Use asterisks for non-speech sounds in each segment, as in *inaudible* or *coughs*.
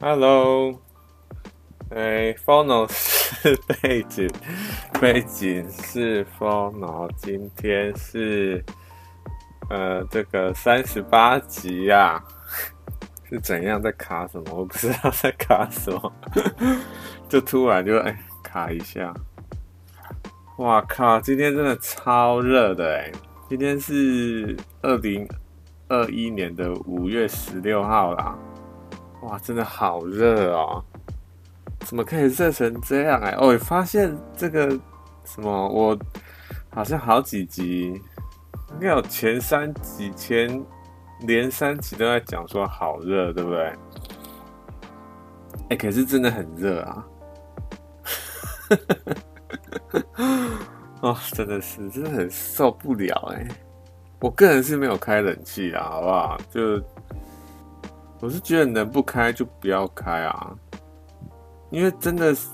Hello，哎，Phono 是 *laughs* 背景，背景是 Phono，今天是呃这个三十八集呀、啊，*laughs* 是怎样在卡什么？我不知道在卡什么，*laughs* 就突然就哎卡一下，哇靠！今天真的超热的哎，今天是二零二一年的五月十六号啦。哇，真的好热哦！怎么可以热成这样哎？哦，发现这个什么，我好像好几集，应该有前三集、前连三集都在讲说好热，对不对？哎，可是真的很热啊！*laughs* 哦，真的是，真的很受不了哎！我个人是没有开冷气啊，好不好？就。我是觉得能不开就不要开啊，因为真的是，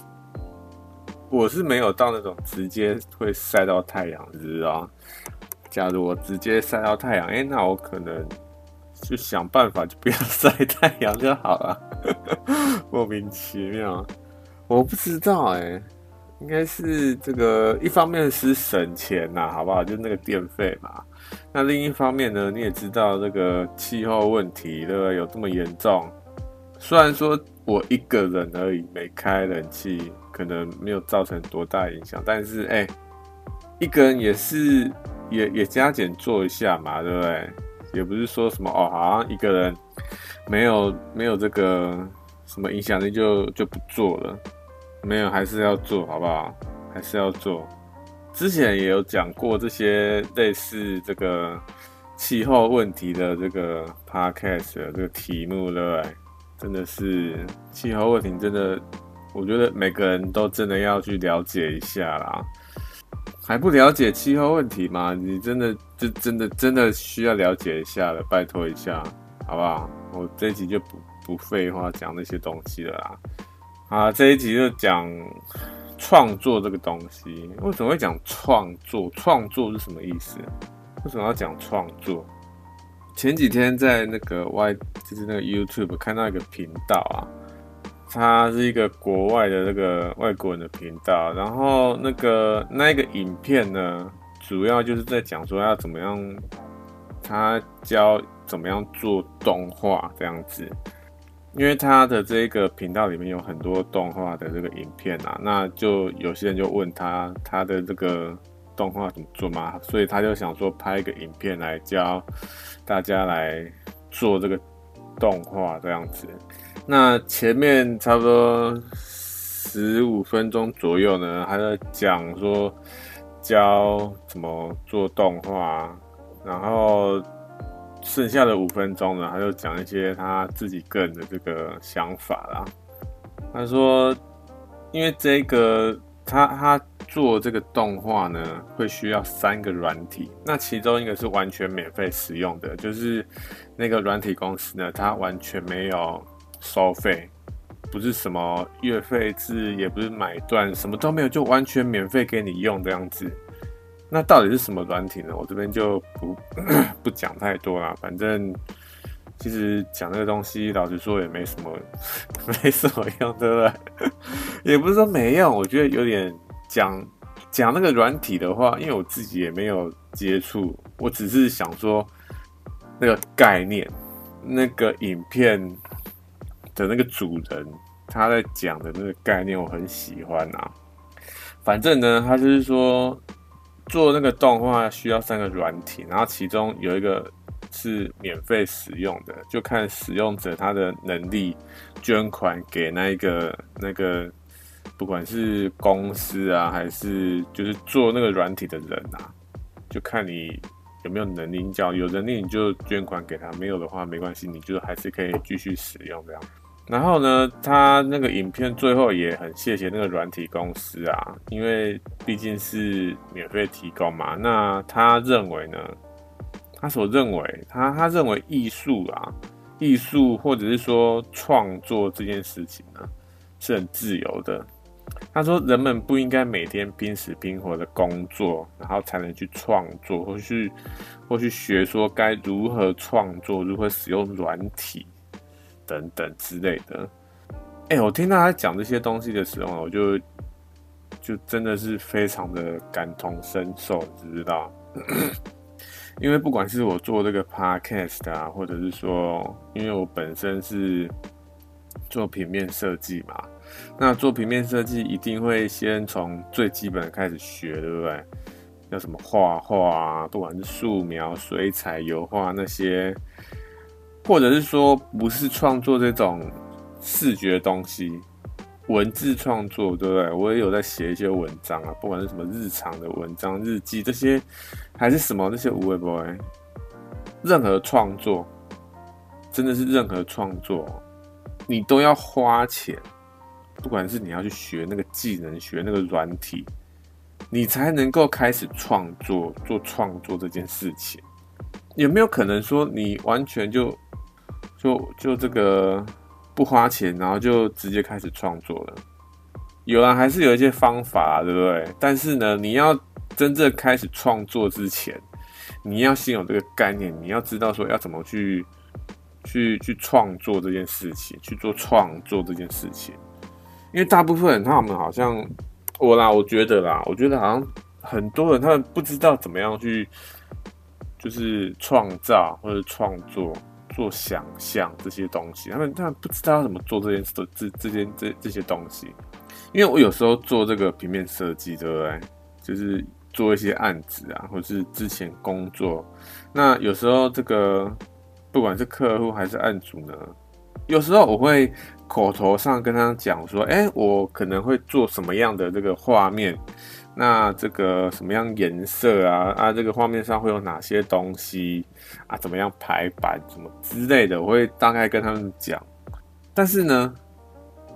我是没有到那种直接会晒到太阳，知道？假如我直接晒到太阳，哎，那我可能就想办法就不要晒太阳就好了。*laughs* 莫名其妙，我不知道哎，应该是这个一方面是省钱呐，好不好？就那个电费嘛。那另一方面呢，你也知道这个气候问题，对不对？有这么严重。虽然说我一个人而已，没开冷气，可能没有造成多大影响，但是哎、一个人也是也也加减做一下嘛，对不对？也不是说什么哦，好像一个人没有没有这个什么影响力就就不做了，没有，还是要做好不好？还是要做。之前也有讲过这些类似这个气候问题的这个 podcast 的这个题目，对？真的是气候问题，真的，我觉得每个人都真的要去了解一下啦。还不了解气候问题吗？你真的就真的真的需要了解一下了，拜托一下，好不好？我这一集就不不废话讲那些东西了啦。啊，这一集就讲。创作这个东西，为什么会讲创作？创作是什么意思？为什么要讲创作？前几天在那个外，就是那个 YouTube 看到一个频道啊，它是一个国外的那个外国人的频道，然后那个那个影片呢，主要就是在讲说要怎么样，他教怎么样做动画这样子。因为他的这个频道里面有很多动画的这个影片啊，那就有些人就问他他的这个动画怎么做嘛，所以他就想说拍一个影片来教大家来做这个动画这样子。那前面差不多十五分钟左右呢，他在讲说教怎么做动画，然后。剩下的五分钟呢，他就讲一些他自己个人的这个想法啦。他说，因为这个他他做这个动画呢，会需要三个软体，那其中一个是完全免费使用的，就是那个软体公司呢，它完全没有收费，不是什么月费制，也不是买断，什么都没有，就完全免费给你用这样子。那到底是什么软体呢？我这边就不 *coughs* 不讲太多了。反正其实讲这个东西，老实说也没什么 *laughs* 没什么用，对不对？*laughs* 也不是说没用，我觉得有点讲讲那个软体的话，因为我自己也没有接触，我只是想说那个概念，那个影片的那个主人他在讲的那个概念，我很喜欢啊。反正呢，他就是说。做那个动画需要三个软体，然后其中有一个是免费使用的，就看使用者他的能力，捐款给那一个那个，不管是公司啊，还是就是做那个软体的人啊，就看你有没有能力。你只要有能力你就捐款给他，没有的话没关系，你就还是可以继续使用这样。然后呢，他那个影片最后也很谢谢那个软体公司啊，因为毕竟是免费提供嘛。那他认为呢，他所认为，他他认为艺术啊，艺术或者是说创作这件事情呢，是很自由的。他说，人们不应该每天拼死拼活的工作，然后才能去创作，或去或去学说该如何创作，如何使用软体。等等之类的，哎、我听到他讲这些东西的时候，我就就真的是非常的感同身受，知不知道？*coughs* 因为不管是我做这个 podcast 啊，或者是说，因为我本身是做平面设计嘛，那做平面设计一定会先从最基本的开始学，对不对？要什么画画啊，不管是素描、水彩、油画那些，或者是说不是创作这种。视觉东西，文字创作，对不对？我也有在写一些文章啊，不管是什么日常的文章、日记这些，还是什么那些无为 boy，任何创作，真的是任何创作，你都要花钱。不管是你要去学那个技能，学那个软体，你才能够开始创作，做创作这件事情。有没有可能说你完全就就就这个？不花钱，然后就直接开始创作了。有啊，还是有一些方法，对不对？但是呢，你要真正开始创作之前，你要先有这个概念，你要知道说要怎么去去去创作这件事情，去做创作这件事情。因为大部分人他们好像我啦，我觉得啦，我觉得好像很多人他们不知道怎么样去就是创造或者创作。做想象这些东西，他们他们不知道怎么做这件事，这这件这这些东西。因为我有时候做这个平面设计，对不对？就是做一些案子啊，或是之前工作，那有时候这个不管是客户还是案主呢，有时候我会口头上跟他讲说，哎，我可能会做什么样的这个画面。那这个什么样颜色啊？啊，这个画面上会有哪些东西啊？怎么样排版什么之类的，我会大概跟他们讲。但是呢，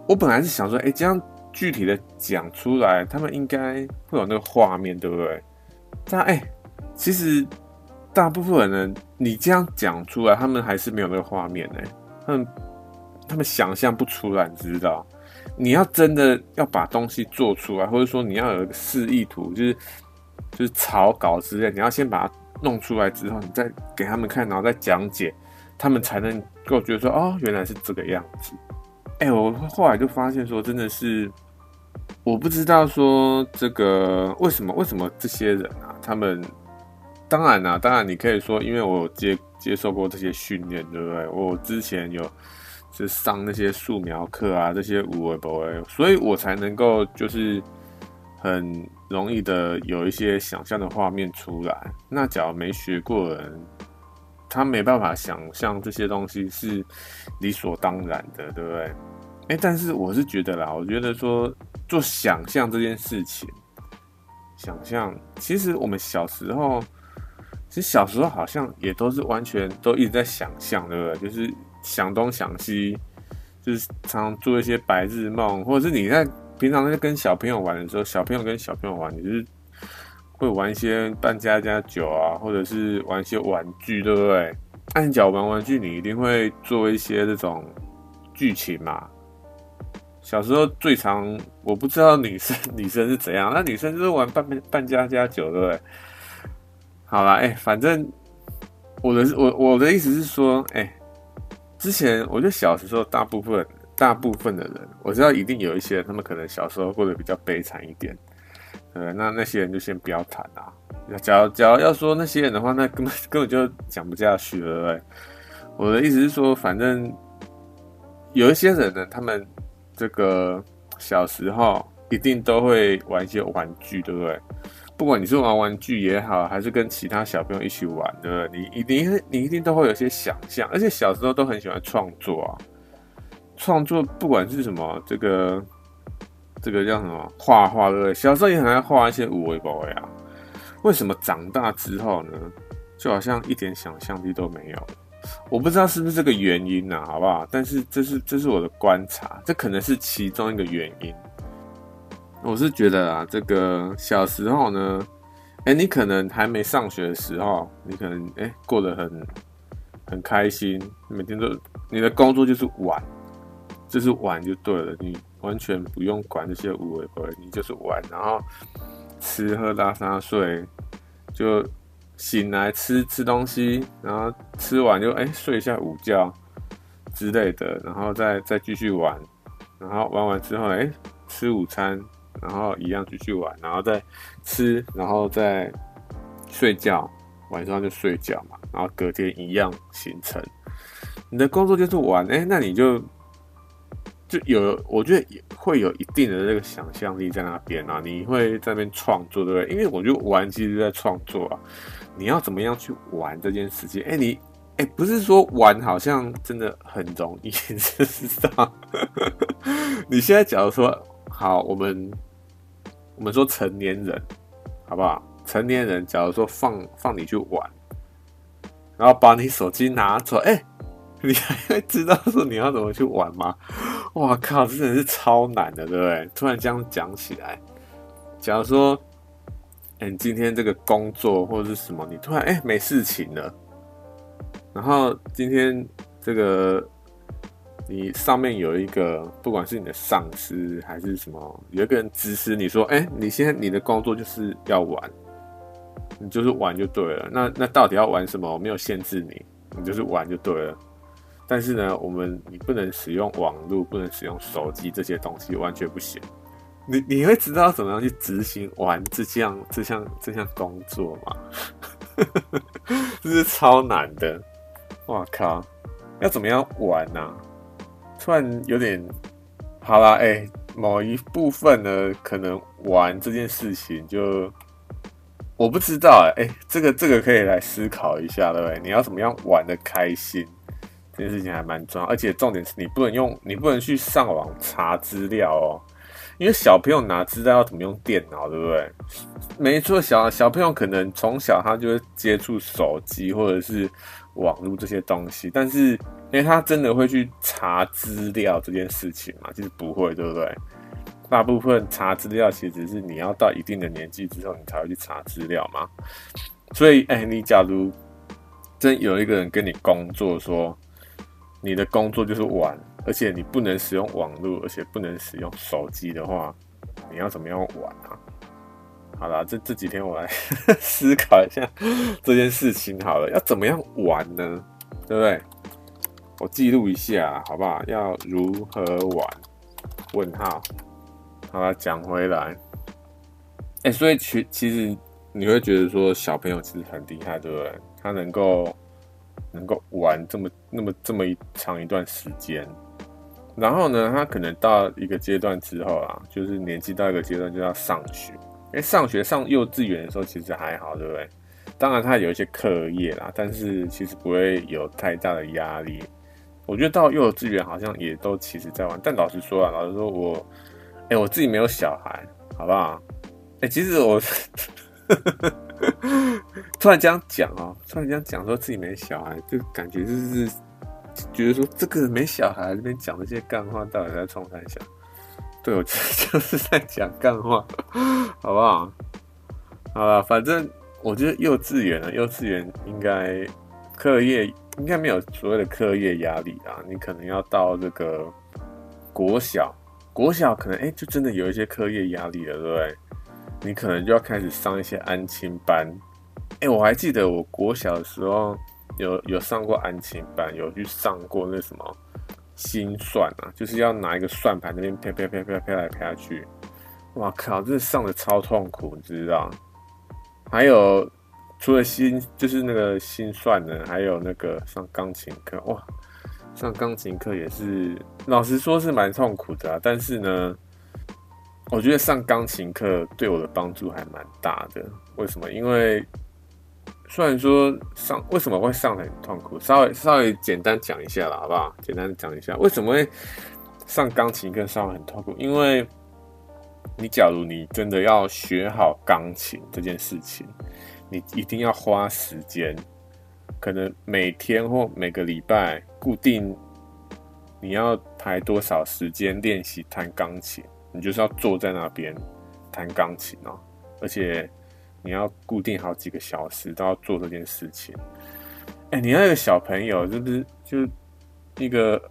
我本来是想说，哎，这样具体的讲出来，他们应该会有那个画面，对不对？但哎，其实大部分人，你这样讲出来，他们还是没有那个画面呢。他们他们想象不出来，你知道？你要真的要把东西做出来，或者说你要有一个示意图，就是就是草稿之类，你要先把它弄出来之后，你再给他们看，然后再讲解，他们才能够觉得说，哦，原来是这个样子。哎、我后来就发现说，真的是我不知道说这个为什么为什么这些人啊，他们当然啊，当然你可以说，因为我接接受过这些训练，对不对？我之前有。是上那些素描课啊，这些无为不为，所以我才能够就是很容易的有一些想象的画面出来。那假如没学过的人，他没办法想象这些东西是理所当然的，对不对？哎，但是我是觉得啦，我觉得说做想象这件事情，想象其实我们小时候，其实小时候好像也都是完全都一直在想象，对不对？就是。想东想西，就是常常做一些白日梦，或者是你在平常在跟小朋友玩的时候，小朋友跟小朋友玩，你就是会玩一些扮家家酒啊，或者是玩一些玩具，对不对？按脚玩玩具，你一定会做一些这种剧情嘛。小时候最常，我不知道女生 *laughs* 女生是怎样，那女生就是玩扮扮家家酒，对不对？好啦，哎、反正我的我我的意思是说，哎、之前我觉得小时候，大部分大部分的人，我知道一定有一些人，他们可能小时候过得比较悲惨一点。呃，那那些人就先不要谈啦。假如假如要说那些人的话，那根本根本就讲不下去了，对？我的意思是说，反正有一些人呢，他们这个小时候一定都会玩一些玩具，对不对？不管你是玩玩具也好，还是跟其他小朋友一起玩，对不对？你一定你一定都会有些想象，而且小时候都很喜欢创作啊。创作不管是什么，这个这个叫什么画画，对不对？小时候也很爱画一些有的没的啊。为什么长大之后呢，就好像一点想象力都没有？我不知道是不是这个原因呢？好不好？但是这是这是我的观察，这可能是其中一个原因。我是觉得啊，这个小时候呢，哎，你可能还没上学的时候，你可能哎过得很很开心，每天都你的工作就是玩，就是玩就对了，你完全不用管这些有的没的，你就是玩，然后吃喝拉撒睡，就醒来吃吃东西，然后吃完就哎睡一下午觉之类的，然后再再继续玩。然后玩完之后，哎，吃午餐，然后一样继续玩，然后再吃，然后再睡觉，晚上就睡觉嘛，然后隔天一样行程。你的工作就是玩，哎，那你就就有，我觉得也会有一定的这个想象力在那边啊，你会在那边创作，对不对？因为我觉得玩其实在创作啊，你要怎么样去玩这件事情？哎，你。哎、不是说玩好像真的很容易，事实上，*laughs* 你现在假如说好，我们我们说成年人，好不好？成年人，假如说放放你去玩，然后把你手机拿走，哎、你 *laughs* 还会知道说你要怎么去玩吗？哇靠，真的是超难的，对不对？突然这样讲起来，假如说，哎、你今天这个工作或者是什么，你突然哎、没事情了。然后今天这个你上面有一个，不管是你的上司还是什么，有一个人指使你说：“哎，你现在你的工作就是要玩，你就是玩就对了。那那到底要玩什么？我没有限制你，你就是玩就对了。但是呢，我们你不能使用网络，不能使用手机这些东西，完全不行。你你会知道怎么样去执行玩这项这项这项工作吗？*laughs* 这是超难的。”哇靠！要怎么样玩呢、突然有点好啦，哎、某一部分呢，可能玩这件事情就我不知道哎、欸，这个这个可以来思考一下，对不对？你要怎么样玩得开心？这件事情还蛮重要，而且重点是你不能用，你不能去上网查资料哦，因为小朋友哪知道要怎么用电脑，对不对？没错，小小朋友可能从小他就会接触手机或者是。网络这些东西，但是因为他真的会去查资料这件事情嘛，其实不会，对不对？大部分查资料其实是你要到一定的年纪之后，你才会去查资料嘛。所以，哎、你假如真有一个人跟你工作说，你的工作就是玩，而且你不能使用网络，而且不能使用手机的话，你要怎么样玩啊？好了，这这几天我来 *laughs* 思考一下这件事情。好了，要怎么样玩呢？对不对？我记录一下，好不好？要如何玩？问号。好了，讲回来。哎、所以其其实你会觉得说小朋友其实很厉害，对不对？他能够能够玩这么那么这么一长一段时间，然后呢，他可能到一个阶段之后啊，就是年纪到一个阶段就要上学。哎，上学上幼稚园的时候其实还好，对不对？当然他有一些课业啦，但是其实不会有太大的压力。我觉得到幼稚园好像也都其实在玩，但老实说啊，老实说我，哎，我自己没有小孩，好不好？哎，其实我 *laughs* 突然这样讲哦，突然这样讲说自己没小孩，就感觉就是觉得说这个没小孩这边讲这些干话，到底在冲三小？对，我就是在讲干话，好不好？好了，反正我觉得幼稚园呢，幼稚园应该课业应该没有所谓的课业压力啊。你可能要到这个国小，国小可能哎，就真的有一些课业压力了，对不对？你可能就要开始上一些安亲班。哎，我还记得我国小的时候有有上过安亲班，有去上过那什么。心算啊，就是要拿一个算盘那边啪啪啪啪啪来啪去，哇靠，这上的超痛苦，你知道？还有除了心，就是那个心算呢，还有那个上钢琴课，哇，上钢琴课也是，老实说是蛮痛苦的啊。但是呢，我觉得上钢琴课对我的帮助还蛮大的。为什么？因为虽然说上为什么会上很痛苦，稍微稍微简单讲一下啦，好不好？简单讲一下为什么会上钢琴课上很痛苦？因为你假如你真的要学好钢琴这件事情，你一定要花时间，可能每天或每个礼拜固定你要排多少时间练习弹钢琴，你就是要坐在那边弹钢琴哦，而且。你要固定好几个小时都要做这件事情，哎、你那个小朋友是不是就一个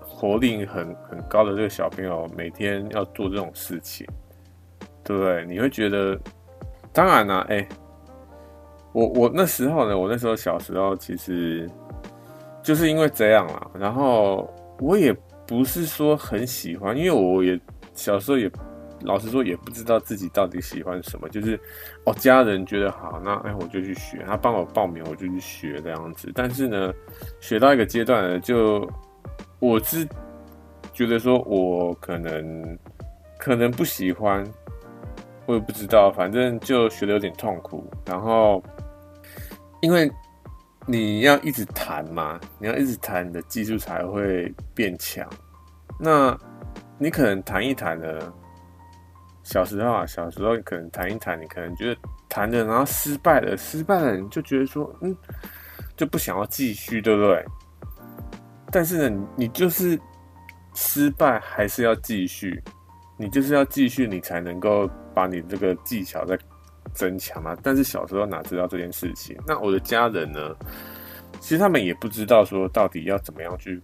活力很很高的这个小朋友，每天要做这种事情，对不对？你会觉得，当然啦、啊，哎、我我那时候呢，我那时候小时候其实就是因为这样啦，然后我也不是说很喜欢，因为我也小时候也老实说也不知道自己到底喜欢什么，就是哦家人觉得好，那哎我就去学，他帮我报名我就去学这样子。但是呢，学到一个阶段呢，就我是觉得说我可能可能不喜欢，我也不知道，反正就学的有点痛苦。然后因为。你要一直弹嘛，你要一直弹，你的技术才会变强。那你可能弹一弹呢，小时候啊，小时候你可能弹一弹，你可能觉得弹着然后失败了，失败了你就觉得说，嗯，就不想要继续，对不对？但是呢，你就是失败还是要继续，你就是要继续，你才能够把你这个技巧再。增强嘛，但是小时候哪知道这件事情？那我的家人呢？其实他们也不知道说到底要怎么样去，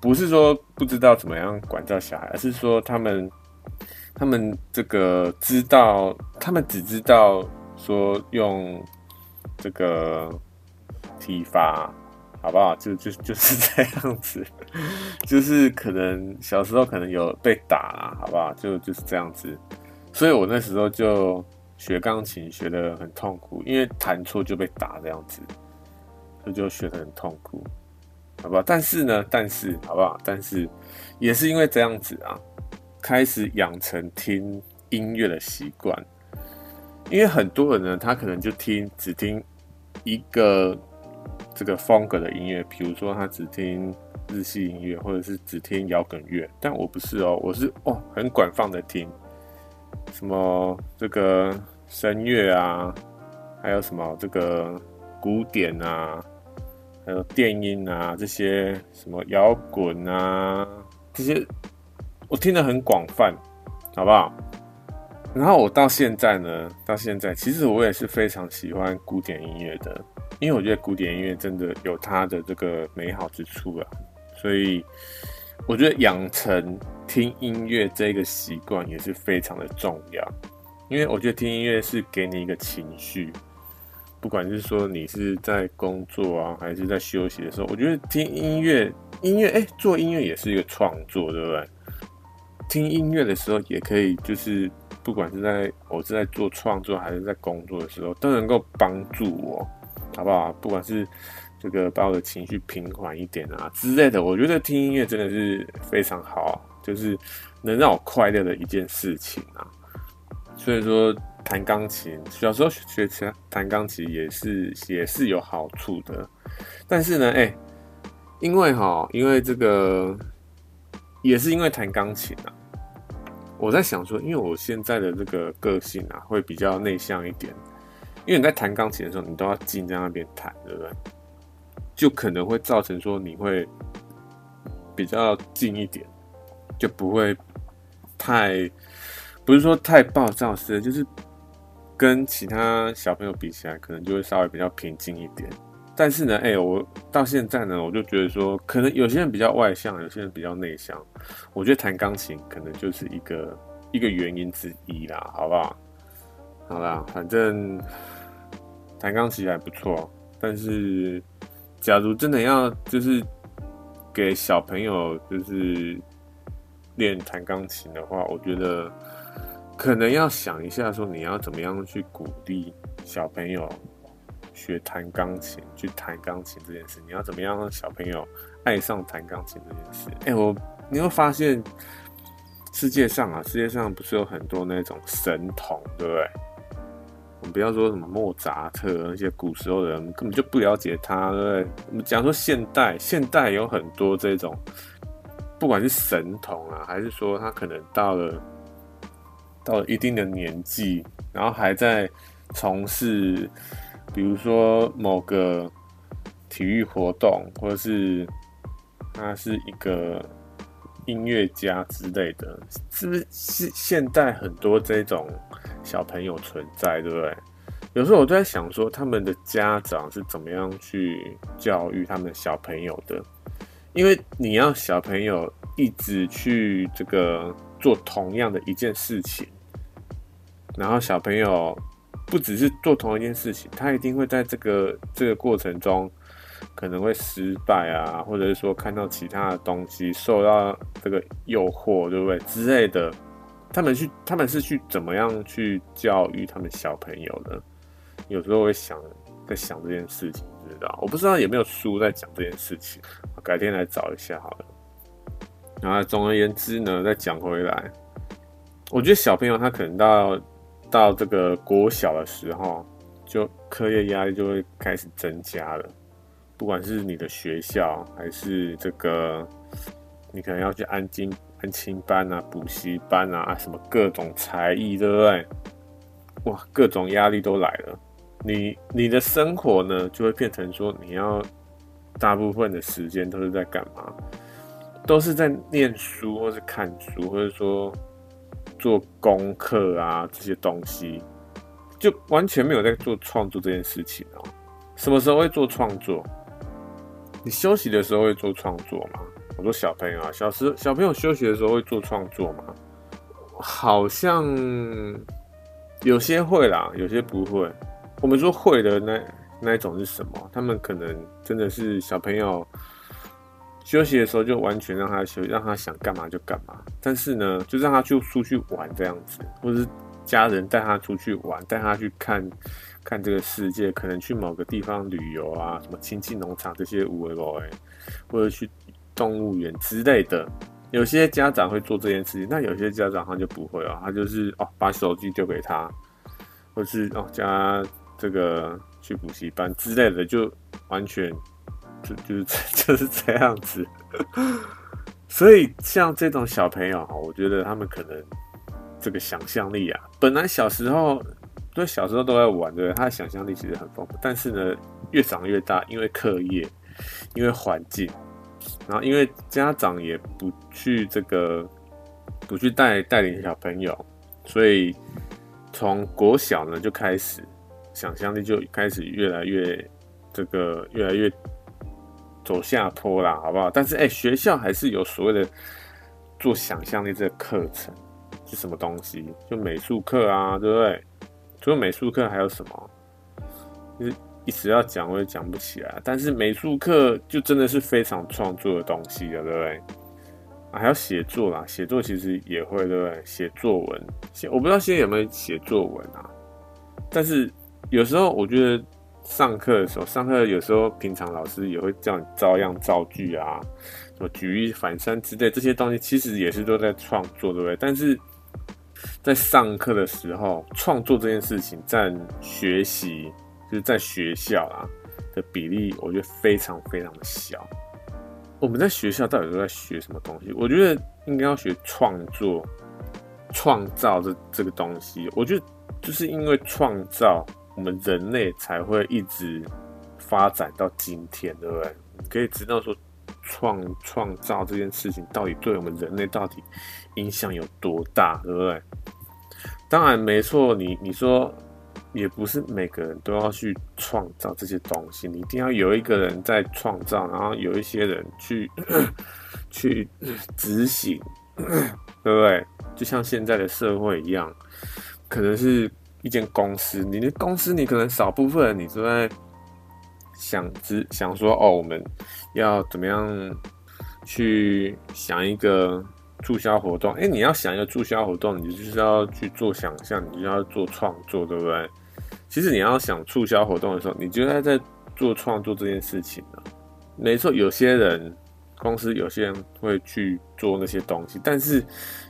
不是说不知道怎么样管教小孩，而是说他们他们这个知道，他们只知道说用这个体罚，好不好？就就就是 *laughs* 这样子，就是可能小时候可能有被打啦，好不好？就就是这样子，所以我那时候就。学钢琴学得很痛苦，因为弹错就被打这样子，所以就学得很痛苦，好不好？但是呢，但是好不好？但是也是因为这样子啊，开始养成听音乐的习惯。因为很多人呢，他可能就听只听一个这个风格的音乐，比如说他只听日系音乐，或者是只听摇滚乐。但我不是哦，我是哦，很广泛的听，什么这个。声乐啊，还有什么这个古典啊，还有电音啊，这些什么摇滚啊，这些我听得很广泛，好不好？然后我到现在呢，到现在其实我也是非常喜欢古典音乐的，因为我觉得古典音乐真的有它的这个美好之处啊，所以我觉得养成听音乐这个习惯也是非常的重要。因为我觉得听音乐是给你一个情绪，不管是说你是在工作啊，还是在休息的时候，我觉得听音乐，音乐，哎，做音乐也是一个创作，对不对？听音乐的时候也可以，就是不管是在我是在做创作，还是在工作的时候，都能够帮助我，好不好？不管是这个把我的情绪平缓一点啊之类的，我觉得听音乐真的是非常好，就是能让我快乐的一件事情啊。所以说，弹钢琴，小时候学弹弹钢琴也是也是有好处的，但是呢，哎、因为哈，因为这个也是因为弹钢琴啊，我在想说，因为我现在的这个个性啊，会比较内向一点，因为你在弹钢琴的时候，你都要静在那边弹，对不对？就可能会造成说你会比较静一点，就不会太。不是说太暴躁是，就是跟其他小朋友比起来，可能就会稍微比较平静一点。但是呢，哎、我到现在呢，我就觉得说，可能有些人比较外向，有些人比较内向。我觉得弹钢琴可能就是一个一个原因之一啦，好不好？好啦，反正弹钢琴还不错。但是，假如真的要就是给小朋友就是练弹钢琴的话，我觉得。可能要想一下，说你要怎么样去鼓励小朋友学弹钢琴，去弹钢琴这件事。你要怎么样让小朋友爱上弹钢琴这件事？哎、我你会发现世界上啊，世界上不是有很多那种神童，对不对？我们不要说什么莫扎特那些古时候的人根本就不了解他，对不对？我们讲说现代，现代有很多这种，不管是神童啊，还是说他可能到了。到了一定的年纪，然后还在从事，比如说某个体育活动，或者是他是一个音乐家之类的，是不是？现现代很多这种小朋友存在，对不对？有时候我都在想说，他们的家长是怎么样去教育他们小朋友的？因为你要小朋友一直去这个做同样的一件事情。然后小朋友不只是做同一件事情，他一定会在这个这个过程中可能会失败啊，或者是说看到其他的东西受到这个诱惑，对不对之类的？他们去，他们是去怎么样去教育他们小朋友的？有时候会想，在想这件事情，知道？我不知道有没有书在讲这件事情，改天来找一下好了。然后总而言之呢，再讲回来，我觉得小朋友他可能到到这个国小的时候，就课业压力就会开始增加了。不管是你的学校，还是这个，你可能要去安亲安亲班啊、补习班啊，什么各种才艺，对不对？哇，各种压力都来了。你你的生活呢，就会变成说，你要大部分的时间都是在干嘛？都是在念书，或是看书，或者说做功课啊这些东西，就完全没有在做创作这件事情哦。什么时候会做创作？你休息的时候会做创作吗？我说小朋友啊，小时小朋友休息的时候会做创作吗？好像有些会啦，有些不会。我们说会的那那一种是什么？他们可能真的是小朋友休息的时候就完全让他休息，让他想干嘛就干嘛。但是呢，就让他去出去玩这样子，或者是家人带他出去玩，带他去看。看这个世界，可能去某个地方旅游啊，什么亲戚农场这些有的没的，或者去动物园之类的。有些家长会做这件事情，那有些家长他就不会哦，他就是哦把手机丢给他，或是哦叫他这个去补习班之类的，就完全就就是 *laughs* 就是这样子。所以像这种小朋友哈，我觉得他们可能这个想象力啊，本来小时候。对，小时候都在玩，对，他的想象力其实很丰富。但是呢，越长越大，因为课业，因为环境，然后因为家长也不去这个，不去带带领小朋友，所以从国小呢就开始，想象力就开始越来越这个越来越走下坡啦，好不好？但是哎，学校还是有所谓的做想象力这个课程，是什么东西？就美术课啊，对不对？除了美术课还有什么？就是一直要讲，我也讲不起来。但是美术课就真的是非常创作的东西了，对不对？啊，还要写作啦，写作其实也会，对不对？写作文，写我不知道现在有没有写作文啊。但是有时候我觉得上课的时候，上课有时候平常老师也会叫你照样造句啊，什么举一反三之类这些东西，其实也是都在创作，对不对？但是。在上课的时候，创作这件事情占学习，就是在学校啊的比例，我觉得非常非常的小。我们在学校到底都在学什么东西？我觉得应该要学创作、创造这这个东西。我觉得就是因为创造，我们人类才会一直发展到今天，对不对？你可以知道说。创创造这件事情到底对我们人类到底影响有多大，对不对？当然没错，你你说也不是每个人都要去创造这些东西，你一定要有一个人在创造，然后有一些人去 *coughs* 去执行，对不对？就像现在的社会一样，可能是一间公司，你的公司你可能少部分你都在。想只想说哦，我们要怎么样去想一个促销活动？哎，你要想一个促销活动，你就是要去做想象，你就要做创作，对不对？其实你要想促销活动的时候，你就在在做创作这件事情了。没错，有些人公司有些人会去做那些东西，但是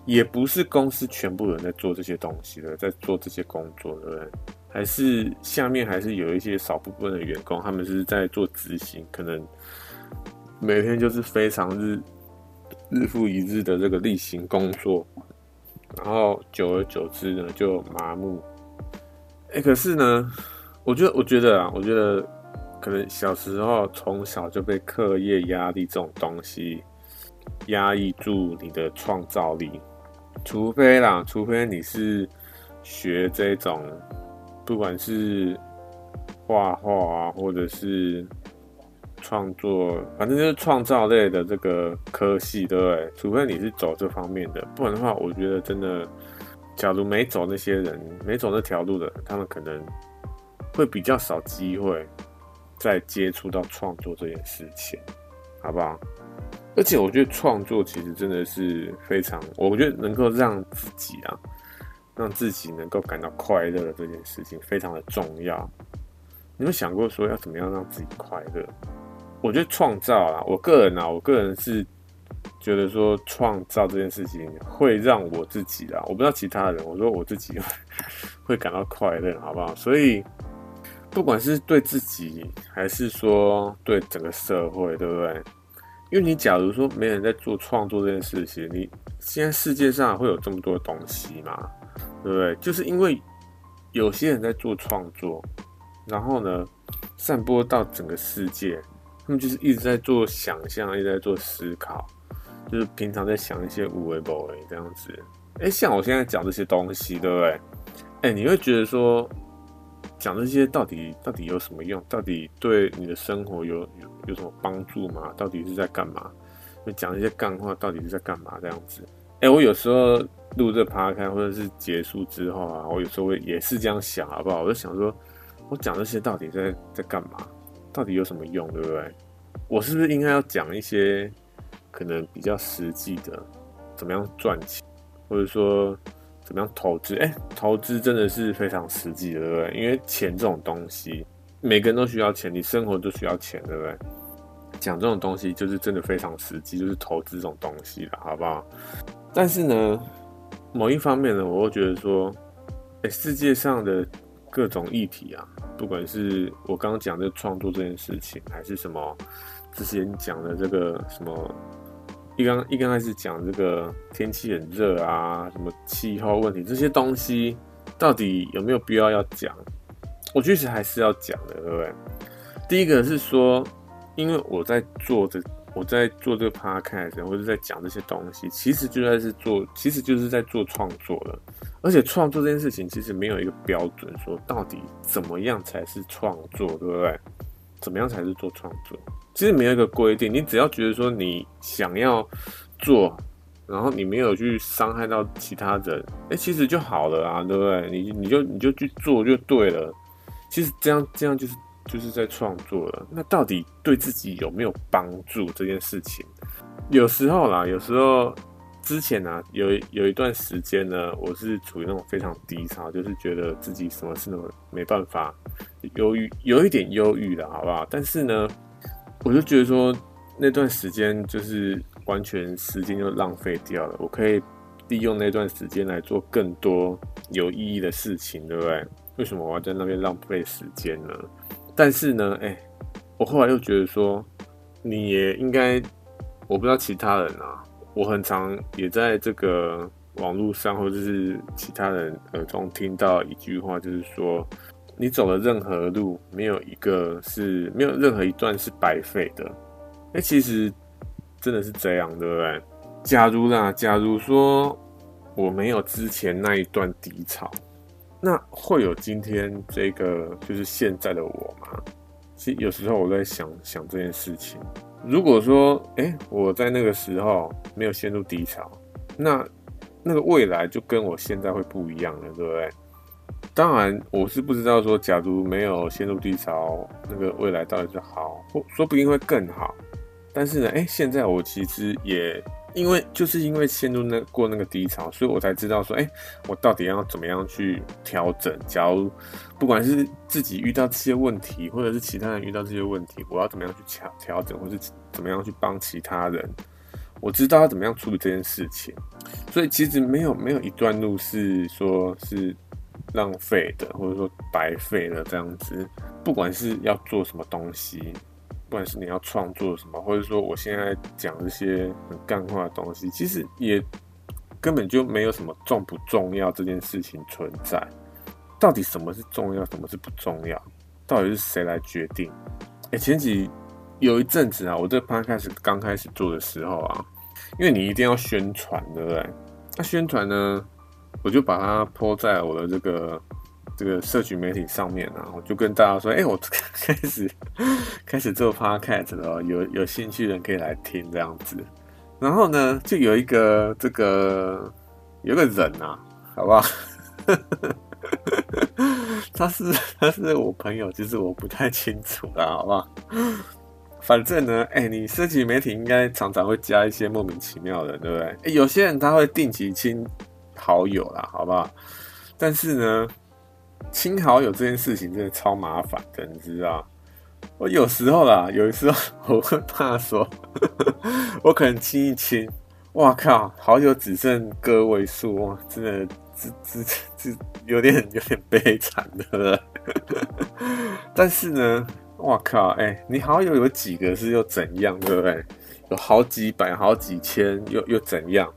也不是公司全部人在做这些东西的，在做这些工作，对不对？还是下面还是有一些少部分的员工，他们是在做执行，可能每天就是非常日日复一日的这个例行工作，然后久而久之呢就麻木。哎、可是呢，我觉得，我觉得啊，我觉得可能小时候从小就被课业压力这种东西压抑住你的创造力，除非啦，除非你是学这种。不管是画画啊，或者是创作，反正就是创造类的这个科系，对不对？除非你是走这方面的，不然的话，我觉得真的，假如没走那些人，没走那条路的，他们可能会比较少机会再接触到创作这件事情，好不好？而且我觉得创作其实真的是非常，我觉得能够让自己啊，让自己能够感到快乐的这件事情非常的重要。你有想过说要怎么样让自己快乐？我觉得创造啊，我个人啊，我个人是觉得说创造这件事情会让我自己啊，我不知道其他人，我说我自己 *laughs* 会感到快乐，好不好？所以不管是对自己，还是说对整个社会，对不对？因为你假如说没人在做创作这件事情，你现在世界上会有这么多东西吗？对不对？就是因为有些人在做创作，然后呢，散播到整个世界，他们就是一直在做想象，一直在做思考，就是平常在想一些无为不为这样子。哎，像我现在讲这些东西，对不对？哎，你会觉得说。讲这些到底到底有什么用？到底对你的生活有有有什么帮助吗？到底是在干嘛？就讲一些干话，到底是在干嘛？这样子，哎、我有时候录这趴开，或者是结束之后啊，我有时候会也是这样想，好不好？我就想说，我讲这些到底在在干嘛？到底有什么用？对不对？我是不是应该要讲一些可能比较实际的，怎么样赚钱，或者说？怎么样投资？哎、投资真的是非常实际的，对不对？因为钱这种东西，每个人都需要钱，你生活都需要钱，对不对？讲这种东西就是真的非常实际，就是投资这种东西了，好不好？但是呢，某一方面呢，我会觉得说，哎、世界上的各种议题啊，不管是我刚刚讲的创作这件事情，还是什么之前讲的这个什么。一刚一刚开始讲这个天气很热啊，什么气候问题这些东西，到底有没有必要要讲？我确实还是要讲的，对不对？第一个是说，因为我在做这，我在做这个 podcast，或者在讲这些东西，其实就在是做，其实就是在做创作了。而且创作这件事情，其实没有一个标准，说到底怎么样才是创作，对不对？怎么样才是做创作？其实没有一个规定，你只要觉得说你想要做，然后你没有去伤害到其他人，哎，其实就好了啊，对不对？你你就你就去做就对了。其实这样这样就是就是在创作了。那到底对自己有没有帮助这件事情？有时候啦，有时候之前呢，有有一段时间呢，我是处于那种非常低潮，就是觉得自己什么事都没办法，忧郁，有一点忧郁的，好不好？但是呢。我就觉得说那段时间就是完全时间就浪费掉了，我可以利用那段时间来做更多有意义的事情，对不对？为什么我要在那边浪费时间呢？但是呢，哎，我后来又觉得说，你也应该，我不知道其他人啊，我很常也在这个网络上或者是其他人耳中听到一句话，就是说。你走的任何路，没有一个是没有任何一段是白费的。哎、其实真的是这样，对不对？假如啦，假如说我没有之前那一段低潮，那会有今天这个就是现在的我吗？其实有时候我在想想这件事情。如果说，哎、我在那个时候没有陷入低潮，那那个未来就跟我现在会不一样了，对不对？当然，我是不知道说，假如没有陷入低潮，那个未来到底是好，或说不定会更好。但是呢，哎、现在我其实也因为就是因为陷入那过那个低潮，所以我才知道说，哎、我到底要怎么样去调整。假如不管是自己遇到这些问题，或者是其他人遇到这些问题，我要怎么样去调调整，或是怎么样去帮其他人，我知道要怎么样处理这件事情。所以其实没有没有一段路是说是。浪费的，或者说白费的这样子，不管是要做什么东西，不管是你要创作什么，或者说我现在讲这些很干话的东西，其实也根本就没有什么重不重要这件事情存在。到底什么是重要，什么是不重要？到底是谁来决定？哎、前几有一阵子啊，我这 podcast 刚开始做的时候啊，因为你一定要宣传，对不对？那宣传呢？我就把它泼在我的这个这个社群媒体上面啊，我就跟大家说，哎、我开始开始做 podcast 了，有有兴趣的人可以来听这样子。然后呢，就有一个这个有个人啊，好不好？*laughs* 他是他是我朋友，其实我不太清楚啦，好不好？反正呢，哎、你社群媒体应该常常会加一些莫名其妙的，对不对？有些人他会定期清好友啦，好不好？但是呢，清好友这件事情真的超麻烦的，你知道？我有时候啦，有时候我会怕说，*laughs* 我可能清一清，哇靠，好友只剩个位数，哇，真的，这这这有点有点悲惨的了。*laughs* 但是呢。哇靠！哎、你好友有几个是又怎样，对不对？有好几百、好几千，又又怎样？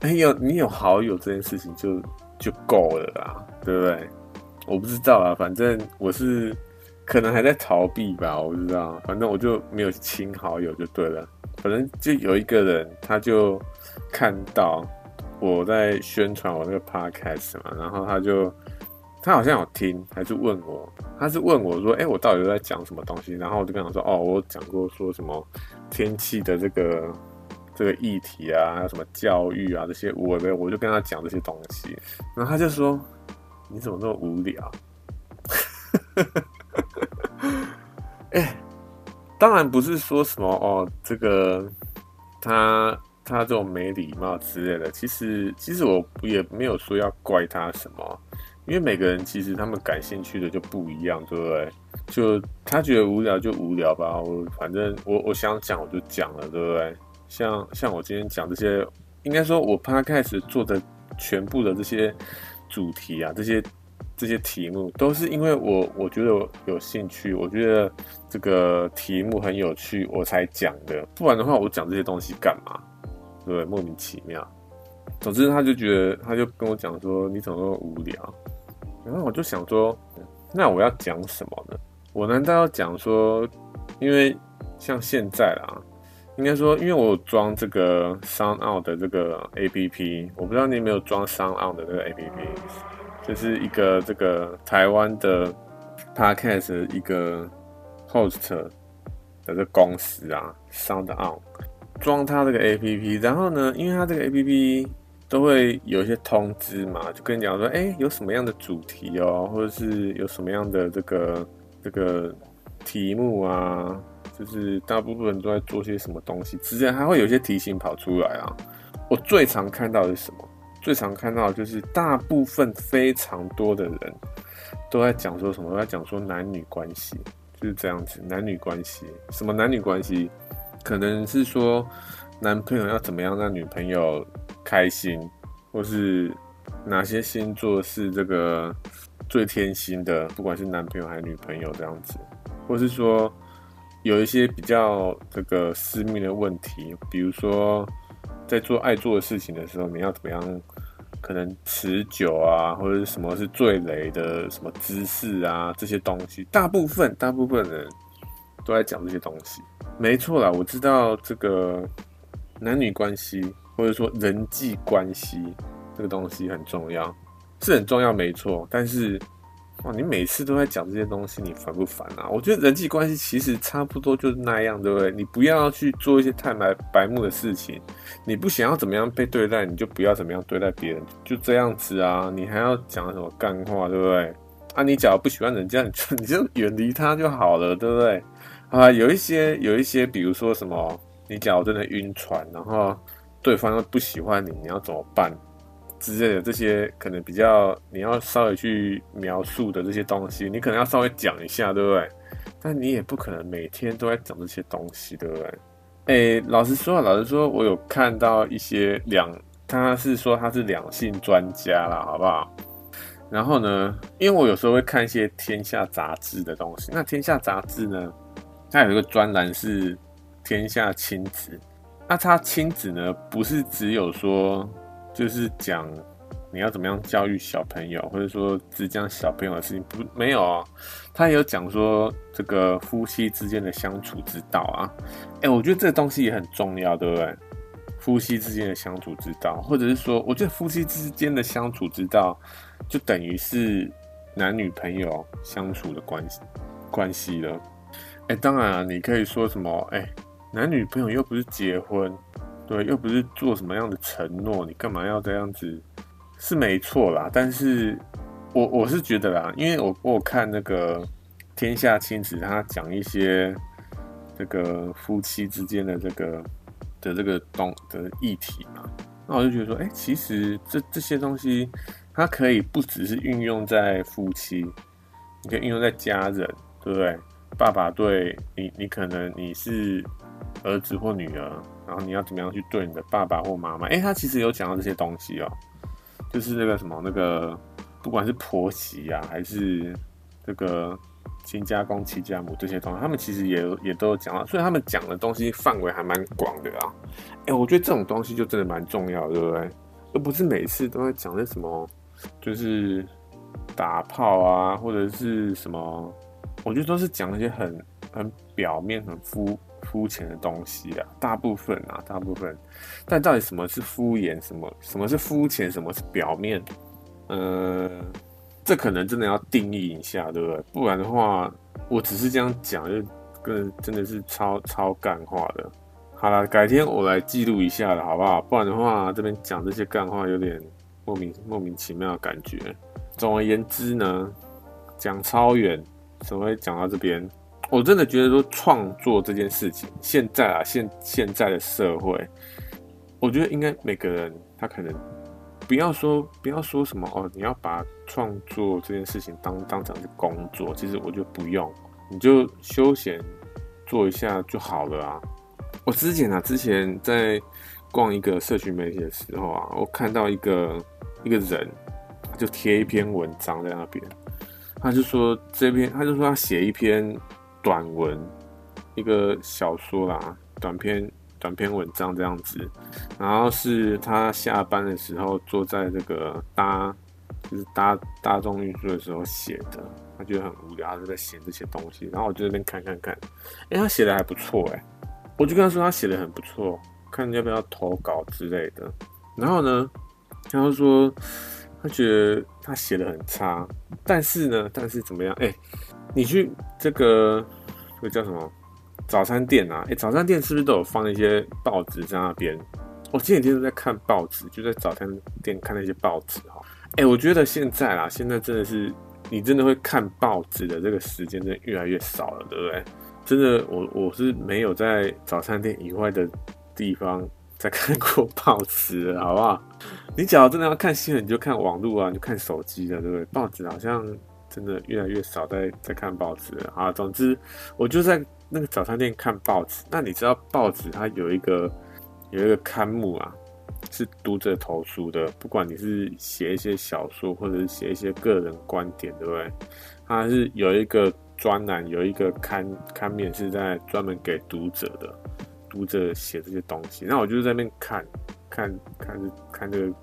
哎、欸、有你有好友这件事情就就够了啦，对不对？我不知道啊，反正我是可能还在逃避吧，我不知道。反正我就没有亲好友就对了。反正就有一个人，他就看到我在宣传我那个 podcast 嘛，然后他就。他好像有听，还是问我？他是问我说：“哎、我到底在讲什么东西？”然后我就跟他说：“哦，我讲过说什么天气的这个这个议题啊，还有什么教育啊这些，我，我就跟他讲这些东西。然后他就说：‘你怎么那么无聊？’哎、当然不是说什么哦，这个他他这种没礼貌之类的。其实其实我也没有说要怪他什么。”因为每个人其实他们感兴趣的就不一样，对不对？就他觉得无聊就无聊吧，我反正我我想讲我就讲了，对不对？像像我今天讲这些，应该说我 Podcast 做的全部的这些主题啊，这些这些题目都是因为我我觉得有兴趣，我觉得这个题目很有趣，我才讲的。不然的话，我讲这些东西干嘛？对不对？莫名其妙。总之，他就觉得他就跟我讲说：“你怎么那么无聊？”然后我就想说，那我要讲什么呢？我难道要讲说，因为像现在啦，应该说，因为我有装这个 SoundOn 的这个 APP，我不知道你有没有装 SoundOn 的这个 APP，就是一个这个台湾的 Podcast 一个 host 的这公司啊，Sound Out 装它这个 APP，然后呢，因为它这个 APP。都会有一些通知嘛，就跟你讲说，哎、有什么样的主题哦，或者是有什么样的这个这个题目啊，就是大部分人都在做些什么东西，之前还会有些提醒跑出来啊。我最常看到的是什么？最常看到的就是大部分非常多的人都在讲说什么？都在讲说男女关系，就是这样子，男女关系，什么男女关系？可能是说男朋友要怎么样让女朋友开心，或是哪些星座是这个最贴心的，不管是男朋友还是女朋友这样子，或是说有一些比较这个私密的问题，比如说在做爱做的事情的时候，你要怎么样可能持久啊，或者是什么是最雷的什么姿势啊，这些东西，大部分大部分人都在讲这些东西。没错啦，我知道这个男女关系。或者说人际关系这个东西很重要，是很重要，没错。但是，哇，你每次都在讲这些东西，你烦不烦啊？我觉得人际关系其实差不多就是那样，对不对？你不要去做一些太白白目的事情。你不想要怎么样被对待，你就不要怎么样对待别人，就这样子啊。你还要讲什么干话，对不对？啊，你假如不喜欢人家，你就 *laughs* 你就远离他就好了，对不对？啊，有一些有一些，比如说什么，你假如真的晕船，然后。对方又不喜欢你，你要怎么办？之类的这些可能比较你要稍微去描述的这些东西，你可能要稍微讲一下，对不对？但你也不可能每天都在讲这些东西，对不对？诶，老实说，老实说，我有看到一些两，他是说他是两性专家啦，好不好？然后呢，因为我有时候会看一些天下杂志的东西，那天下杂志呢，它有一个专栏是天下亲子。那他亲子呢，不是只有说，就是讲你要怎么样教育小朋友，或者说只讲小朋友的事情，不没有啊，他也有讲说这个夫妻之间的相处之道啊。哎，我觉得这个东西也很重要，对不对？夫妻之间的相处之道，或者是说，我觉得夫妻之间的相处之道，就等于是男女朋友相处的关系关系了。哎，当然啊，你可以说什么，哎。男女朋友又不是结婚，对，又不是做什么样的承诺，你干嘛要这样子？是没错啦，但是我我是觉得啦，因为我我看那个《天下亲子》，他讲一些这个夫妻之间的这个的这个东的议题嘛，那我就觉得说，哎、其实这这些东西，它可以不只是运用在夫妻，你可以运用在家人，对不对？爸爸对你，你可能你是儿子或女儿，然后你要怎么样去对你的爸爸或妈妈？哎、欸，他其实有讲到这些东西哦、就是那个什么那个。不管是婆媳啊，还是这个亲家公、亲家母这些东西，他们其实也也都有讲到，所以他们讲的东西范围还蛮广的啊。哎、欸，我觉得这种东西就真的蛮重要，对不对？而不是每次都在讲那什么，就是打炮啊，或者是什么，我觉得都是讲那些很很表面、很肤肤浅的东西啊。大部分啊，大部分。但到底什么是敷衍？什么什么是肤浅？什么是表面？呃，这可能真的要定义一下，对不对？不然的话，我只是这样讲，就跟真的是超超干话的。好了，改天我来记录一下了，好不好？不然的话，这边讲这些干话有点莫名莫名其妙的感觉。总而言之呢，讲超远，怎么会讲到这边？我真的觉得说创作这件事情，现在啊，现现在的社会，我觉得应该每个人他可能。不要说不要说什么哦，你要把创作这件事情当当成是工作，其实我就不用，你就休闲做一下就好了啊。我之前啊，之前在逛一个社群媒体的时候啊，我看到一个一个人就贴一篇文章在那边，他就说这篇，他就说他写一篇短文，一个小说啦，短篇。短篇文章这样子，然后是他下班的时候坐在这个搭，就是搭大众运输的时候写的。他觉得很无聊，他就在写这些东西。然后我就在那边看看看，哎、他写的还不错哎，我就跟他说他写的很不错，看要不要投稿之类的。然后呢，他就说他觉得他写的很差，但是呢，但是怎么样？哎、你去这个这个叫什么？早餐店啊，哎、早餐店是不是都有放一些报纸在那边？我前几天都在看报纸，就在早餐店看那些报纸哈。哎、我觉得现在啦，现在真的是你真的会看报纸的这个时间真的越来越少了，对不对？真的，我我是没有在早餐店以外的地方在看过报纸了，好不好？你假如真的要看新闻，你就看网络啊，你就看手机的，对不对？报纸好像真的越来越少在在看报纸了啊。总之，我就在。那个早餐店看报纸，那你知道报纸它有一个有一个刊目啊，是读者投书的。不管你是写一些小说，或者是写一些个人观点，对不对？它是有一个专栏，有一个刊刊面是在专门给读者的，读者写这些东西。那我就在那边看，看看看这个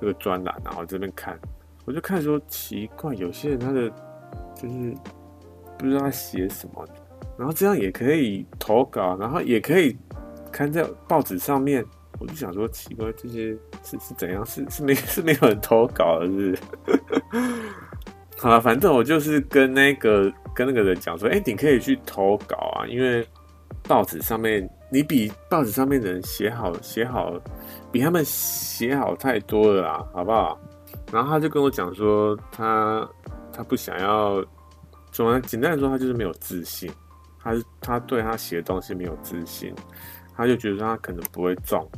这个专栏，然后这边看，我就看说奇怪，有些人他的就是不知道他写什么。然后这样也可以投稿，然后也可以看在报纸上面。我就想说，奇怪，这些是是怎样？是是没是没有人投稿的是不是？好了，反正我就是跟那个跟那个人讲说，哎，你可以去投稿啊，因为报纸上面你比报纸上面的人写好写好，比他们写好太多了啦，好不好？然后他就跟我讲说，他他不想要，怎么简单来说，他就是没有自信。他是他对他写的东西没有自信，他就觉得他可能不会中，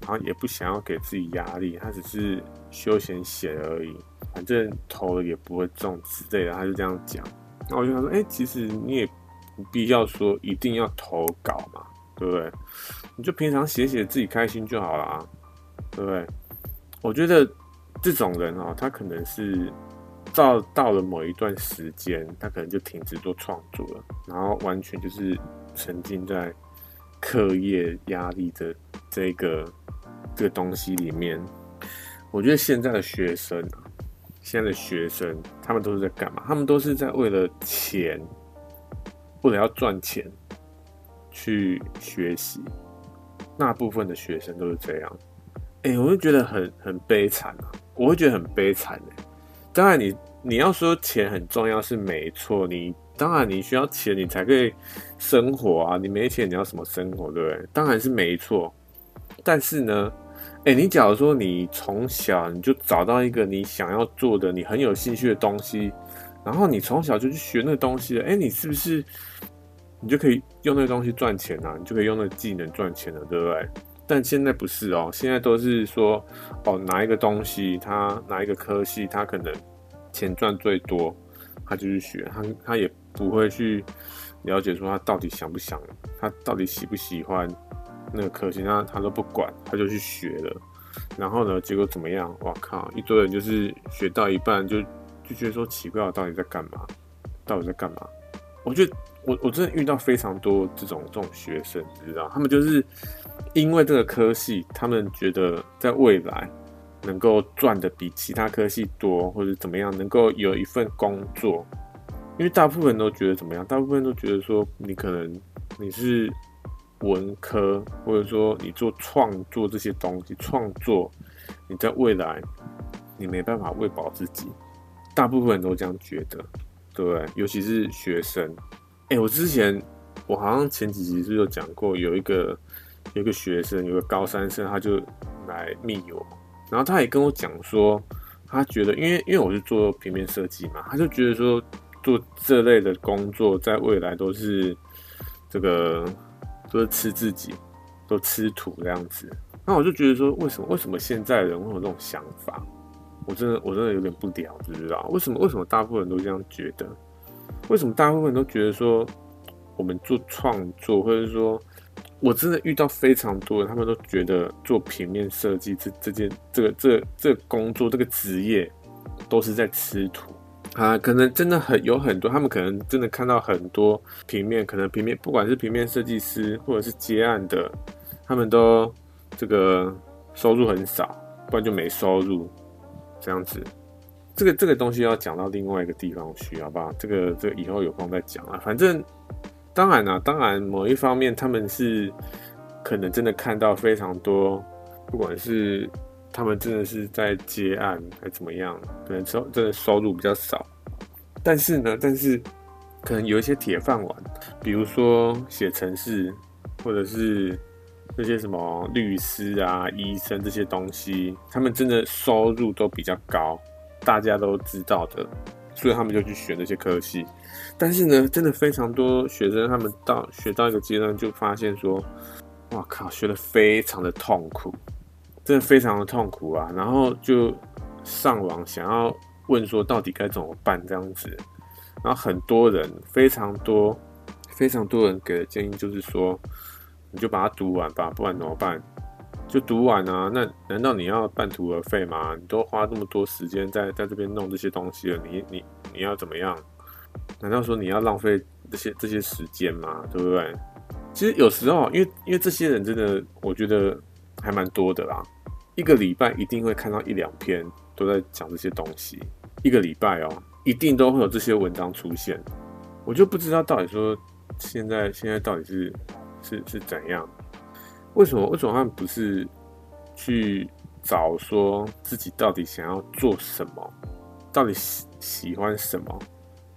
然后也不想要给自己压力，他只是休闲写而已，反正投了也不会中之类的，他就这样讲。那我就想说，哎、其实你也不必要说一定要投稿嘛，对不对？你就平常写写自己开心就好了啊，对不对？我觉得这种人哦，他可能是。到到了某一段时间，他可能就停止做创作了，然后完全就是沉浸在课业压力的这个这个东西里面。我觉得现在的学生，现在的学生，他们都是在干嘛？他们都是在为了钱，为了要赚钱去学习。那部分的学生都是这样。哎、我会觉得很很悲惨啊！我会觉得很悲惨哎、当然你，你要说钱很重要是没错，你当然你需要钱，你才可以生活啊。你没钱，你要什么生活，对不对？当然是没错。但是呢，哎、你假如说你从小你就找到一个你想要做的、你很有兴趣的东西，然后你从小就去学那东西了，哎、你是不是你就可以用那个东西赚钱啊？你就可以用那个技能赚钱了，对不对？但现在不是哦，现在都是说哦，拿一个东西，他拿一个科系，他可能钱赚最多，他就去学，他他也不会去了解说他到底想不想，他到底喜不喜欢。那个科系，他他都不管，他就去学了，然后呢，结果怎么样？哇靠！一堆人就是学到一半就就觉得说奇怪，我到底在干嘛？到底在干嘛？我觉得我我真的遇到非常多这种这种学生，你知道，他们就是因为这个科系，他们觉得在未来能够赚的比其他科系多，或者怎么样，能够有一份工作，因为大部分人都觉得怎么样？大部分人都觉得说，你可能你是。文科，或者说你做创作这些东西，创作你在未来你没办法喂饱自己，大部分人都这样觉得，对不对？尤其是学生。哎、我之前我好像前几集是有讲过，有一个有个学生，有个高三生，他就来密我，然后他也跟我讲说，他觉得因为因为我是做平面设计嘛，他就觉得说做这类的工作在未来都是这个。都是吃自己，都吃土这样子，那我就觉得说，为什么为什么现在人会有这种想法？我真的我真的有点不了，知不知道？为什么为什么大部分人都这样觉得？为什么大部分人都觉得说，我们做创作，或者说，我真的遇到非常多，他们都觉得做平面设计这这件这个这个、这个工作这个职业，都是在吃土。啊，可能真的很有很多，他们可能真的看到很多平面，可能平面不管是平面设计师或者是接案的，他们都这个收入很少，不然就没收入这样子。这个这个东西要讲到另外一个地方去，好不好？这个这个以后有空再讲啊。反正当然啦，当然某一方面他们是可能真的看到非常多，不管是。他们真的是在接案还怎么样？可能收真的收入比较少，但是呢，但是可能有一些铁饭碗，比如说写程式，或者是那些什么律师啊、医生这些东西，他们真的收入都比较高，大家都知道的，所以他们就去选那些科系。但是呢，真的非常多学生，他们到学到一个阶段，就发现说，哇靠，学得非常的痛苦。真的非常的痛苦啊，然后就上网想要问说到底该怎么办这样子，然后很多人非常多非常多人给的建议就是说，你就把它读完吧，不然怎么办？就读完啊，那难道你要半途而废吗？你都花这么多时间在在这边弄这些东西了，你你你要怎么样？难道说你要浪费这些这些时间吗？对不对？其实有时候，因为因为这些人真的，我觉得还蛮多的啦。一个礼拜一定会看到一两篇都在讲这些东西，一个礼拜哦，一定都会有这些文章出现。我就不知道到底说现在现在到底是是是怎样？为什么为什么他们不是去找说自己到底想要做什么，到底喜喜欢什么，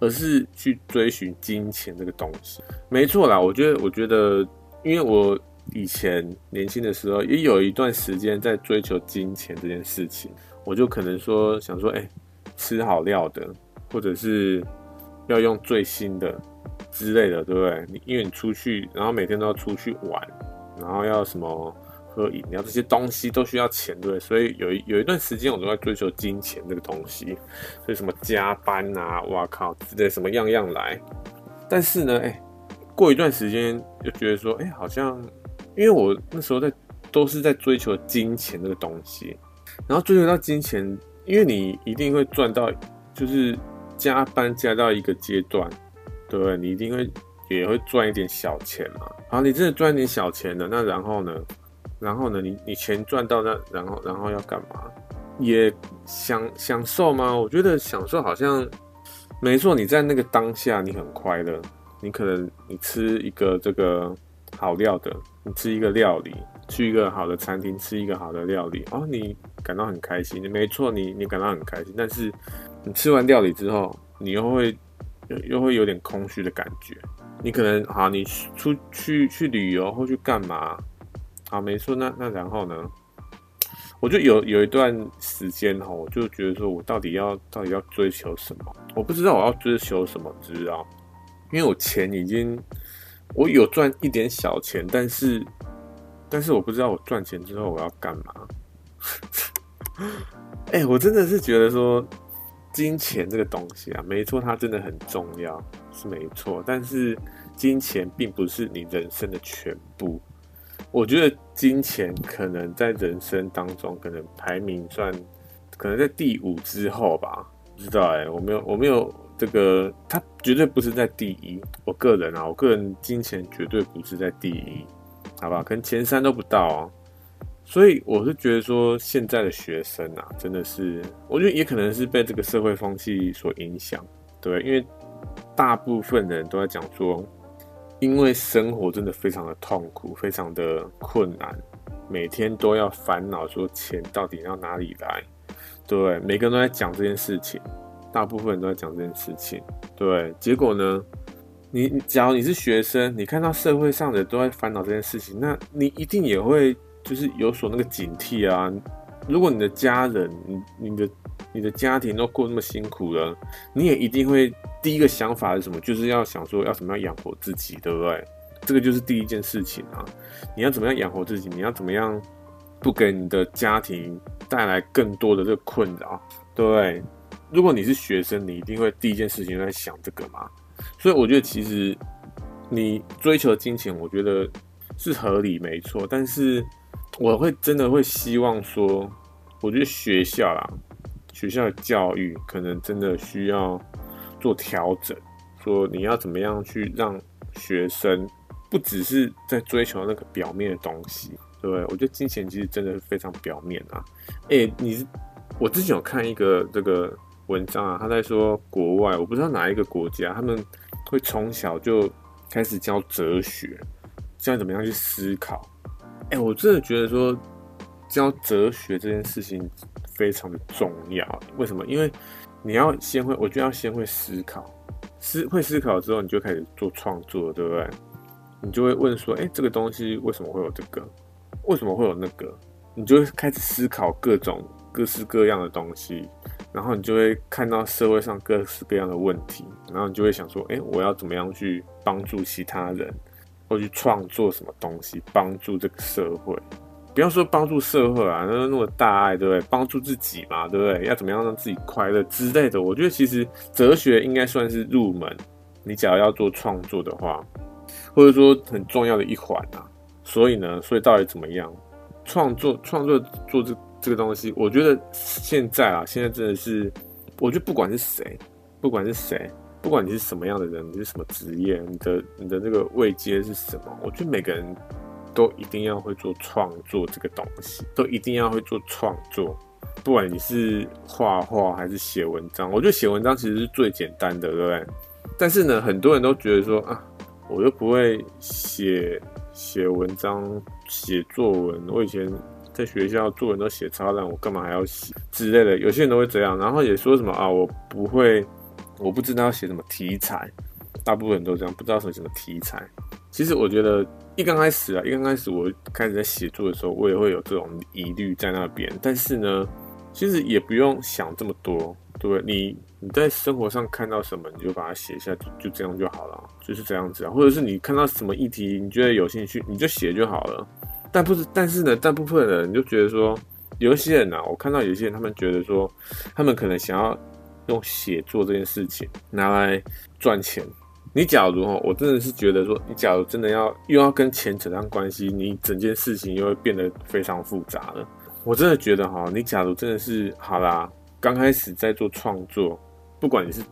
而是去追寻金钱这个东西？没错啦，我觉得我觉得，因为我。以前年轻的时候，也有一段时间在追求金钱这件事情，我就可能说想说，哎、吃好料的，或者是要用最新的之类的，对不对？你因为你出去，然后每天都要出去玩，然后要什么喝饮料这些东西都需要钱，对？所以有一有一段时间我都在追求金钱这个东西，所以什么加班啊，哇靠，之类什么样样来。但是呢，哎、过一段时间就觉得说，哎、好像。因为我那时候在都是在追求金钱这个东西，然后追求到金钱，因为你一定会赚到，就是加班加到一个阶段，对不对？你一定会也会赚一点小钱嘛。好，你真的赚一点小钱了，那然后呢？然后呢？你你钱赚到那，然后然后要干嘛？也享享受吗？我觉得享受好像没错。你在那个当下，你很快乐，你可能你吃一个这个。好料的，你吃一个料理，去一个好的餐厅吃一个好的料理，哦，你感到很开心，没错，你你感到很开心。但是你吃完料理之后，你又会又又会有点空虚的感觉。你可能好，你出去去旅游或去干嘛？好，没错，那那然后呢？我就有有一段时间哈，我就觉得说我到底要到底要追求什么？我不知道我要追求什么，知道？因为我钱已经我有赚一点小钱，但是但是我不知道我赚钱之后我要干嘛。*laughs* 哎、我真的是觉得说金钱这个东西啊，没错，它真的很重要，是没错。但是金钱并不是你人生的全部。我觉得金钱可能在人生当中，可能排名算，可能在第五之后吧。不知道哎、我没有，我没有这个，它绝对不是在第一。我个人啊，我个人金钱绝对不是在第一，好吧？可能前三都不到啊。所以我是觉得说，现在的学生啊，真的是，我觉得也可能是被这个社会风气所影响，对，因为大部分人都在讲说。因为生活真的非常的痛苦，非常的困难，每天都要烦恼说钱到底要哪里来，对，每个人都在讲这件事情，大部分人都在讲这件事情，对，结果呢，你假如你是学生，你看到社会上的都在烦恼这件事情，那你一定也会就是有所那个警惕啊。如果你的家人，你你的你的家庭都过那么辛苦了，你也一定会第一个想法是什么？就是要想说要怎么样养活自己，对不对？这个就是第一件事情啊！你要怎么样养活自己？你要怎么样不给你的家庭带来更多的这个困扰，对不对？如果你是学生，你一定会第一件事情在想这个嘛。所以我觉得其实你追求金钱，我觉得是合理没错，但是。我会真的会希望说，我觉得学校啦，学校的教育可能真的需要做调整。说你要怎么样去让学生不只是在追求那个表面的东西，对不对？我觉得金钱其实真的是非常表面啊。诶，你我之前有看一个这个文章啊，他在说国外，我不知道哪一个国家，他们会从小就开始教哲学，教怎么样去思考。哎、我真的觉得说教哲学这件事情非常的重要。为什么？因为你要先会，我觉得要先会思考，思会思考之后，你就开始做创作，对不对？你就会问说，哎、这个东西为什么会有这个？为什么会有那个？你就会开始思考各种各式各样的东西，然后你就会看到社会上各式各样的问题，然后你就会想说，哎、我要怎么样去帮助其他人？或去创作什么东西，帮助这个社会，不要说帮助社会啊，那那么大爱，对不对？帮助自己嘛，对不对？要怎么样让自己快乐之类的？我觉得其实哲学应该算是入门。你假如要做创作的话，或者说很重要的一环啊。所以呢，所以到底怎么样创作？创作做这这个东西，我觉得现在啊，现在真的是，我觉得不管是谁，不管是谁。不管你是什么样的人，你是什么职业，你的你的那个位阶是什么，我觉得每个人都一定要会做创作这个东西，都一定要会做创作。不管你是画画还是写文章，我觉得写文章其实是最简单的，对不对？但是呢，很多人都觉得说啊，我又不会写写文章、写作文，我以前在学校作文都写超烂，我干嘛还要写之类的？有些人都会这样，然后也说什么啊，我不会。我不知道要写什么题材，大部分人都这样，不知道什么什么题材。其实我觉得一刚开始啊，一刚开始我开始在写作的时候，我也会有这种疑虑在那边。但是呢，其实也不用想这么多，对不对？你你在生活上看到什么，你就把它写下，就这样就好了，就是这样子啊。或者是你看到什么议题，你觉得有兴趣，你就写就好了。但不是，但是呢，大部分人就觉得说，有一些人啊，我看到有些人，他们觉得说，他们可能想要。用写作这件事情拿来赚钱，你假如哦，我真的是觉得说，你假如真的要又要跟钱扯上关系，你整件事情又会变得非常复杂了。我真的觉得哈，你假如真的是好啦，刚开始在做创作，不管你是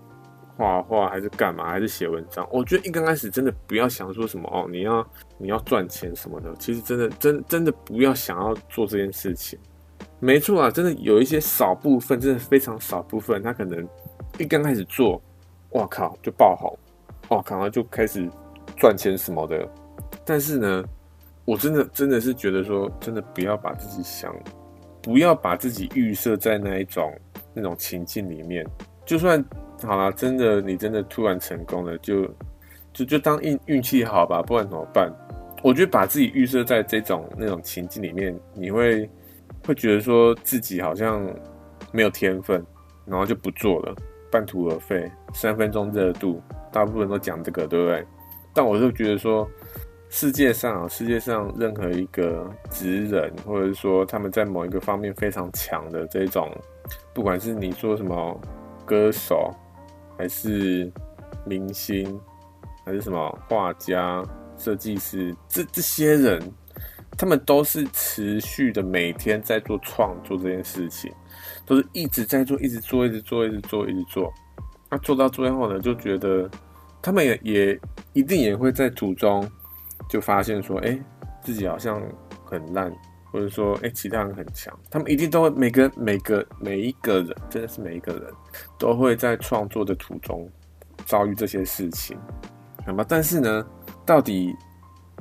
画画还是干嘛，还是写文章，我觉得一刚开始真的不要想说什么哦，你要你要赚钱什么的，其实真的真真的不要想要做这件事情。没错啊，真的有一些少部分，真的非常少部分，他可能一刚开始做，哇靠，就爆红，哇靠，就开始赚钱什么的。但是呢，我真的真的是觉得说，真的不要把自己想，不要把自己预设在那一种那种情境里面。就算好了，真的你真的突然成功了，就就就当运运气好吧，不然怎么办？我觉得把自己预设在这种那种情境里面，你会。会觉得说自己好像没有天分，然后就不做了，半途而废，三分钟热度，大部分都讲这个，对不对？但我就觉得说，世界上，世界上任何一个职人，或者是说他们在某一个方面非常强的这种，不管是你说什么歌手，还是明星，还是什么画家、设计师，这这些人。他们都是持续的每天在做创作这件事情，都是一直在做，一直做，一直做，一直做，一直做。那做到最后呢，就觉得他们也也一定也会在途中就发现说，哎，自己好像很烂，或者说，哎，其他人很强。他们一定都会每个每个每一个人，真的是每一个人都会在创作的途中遭遇这些事情，好吗？但是呢，到底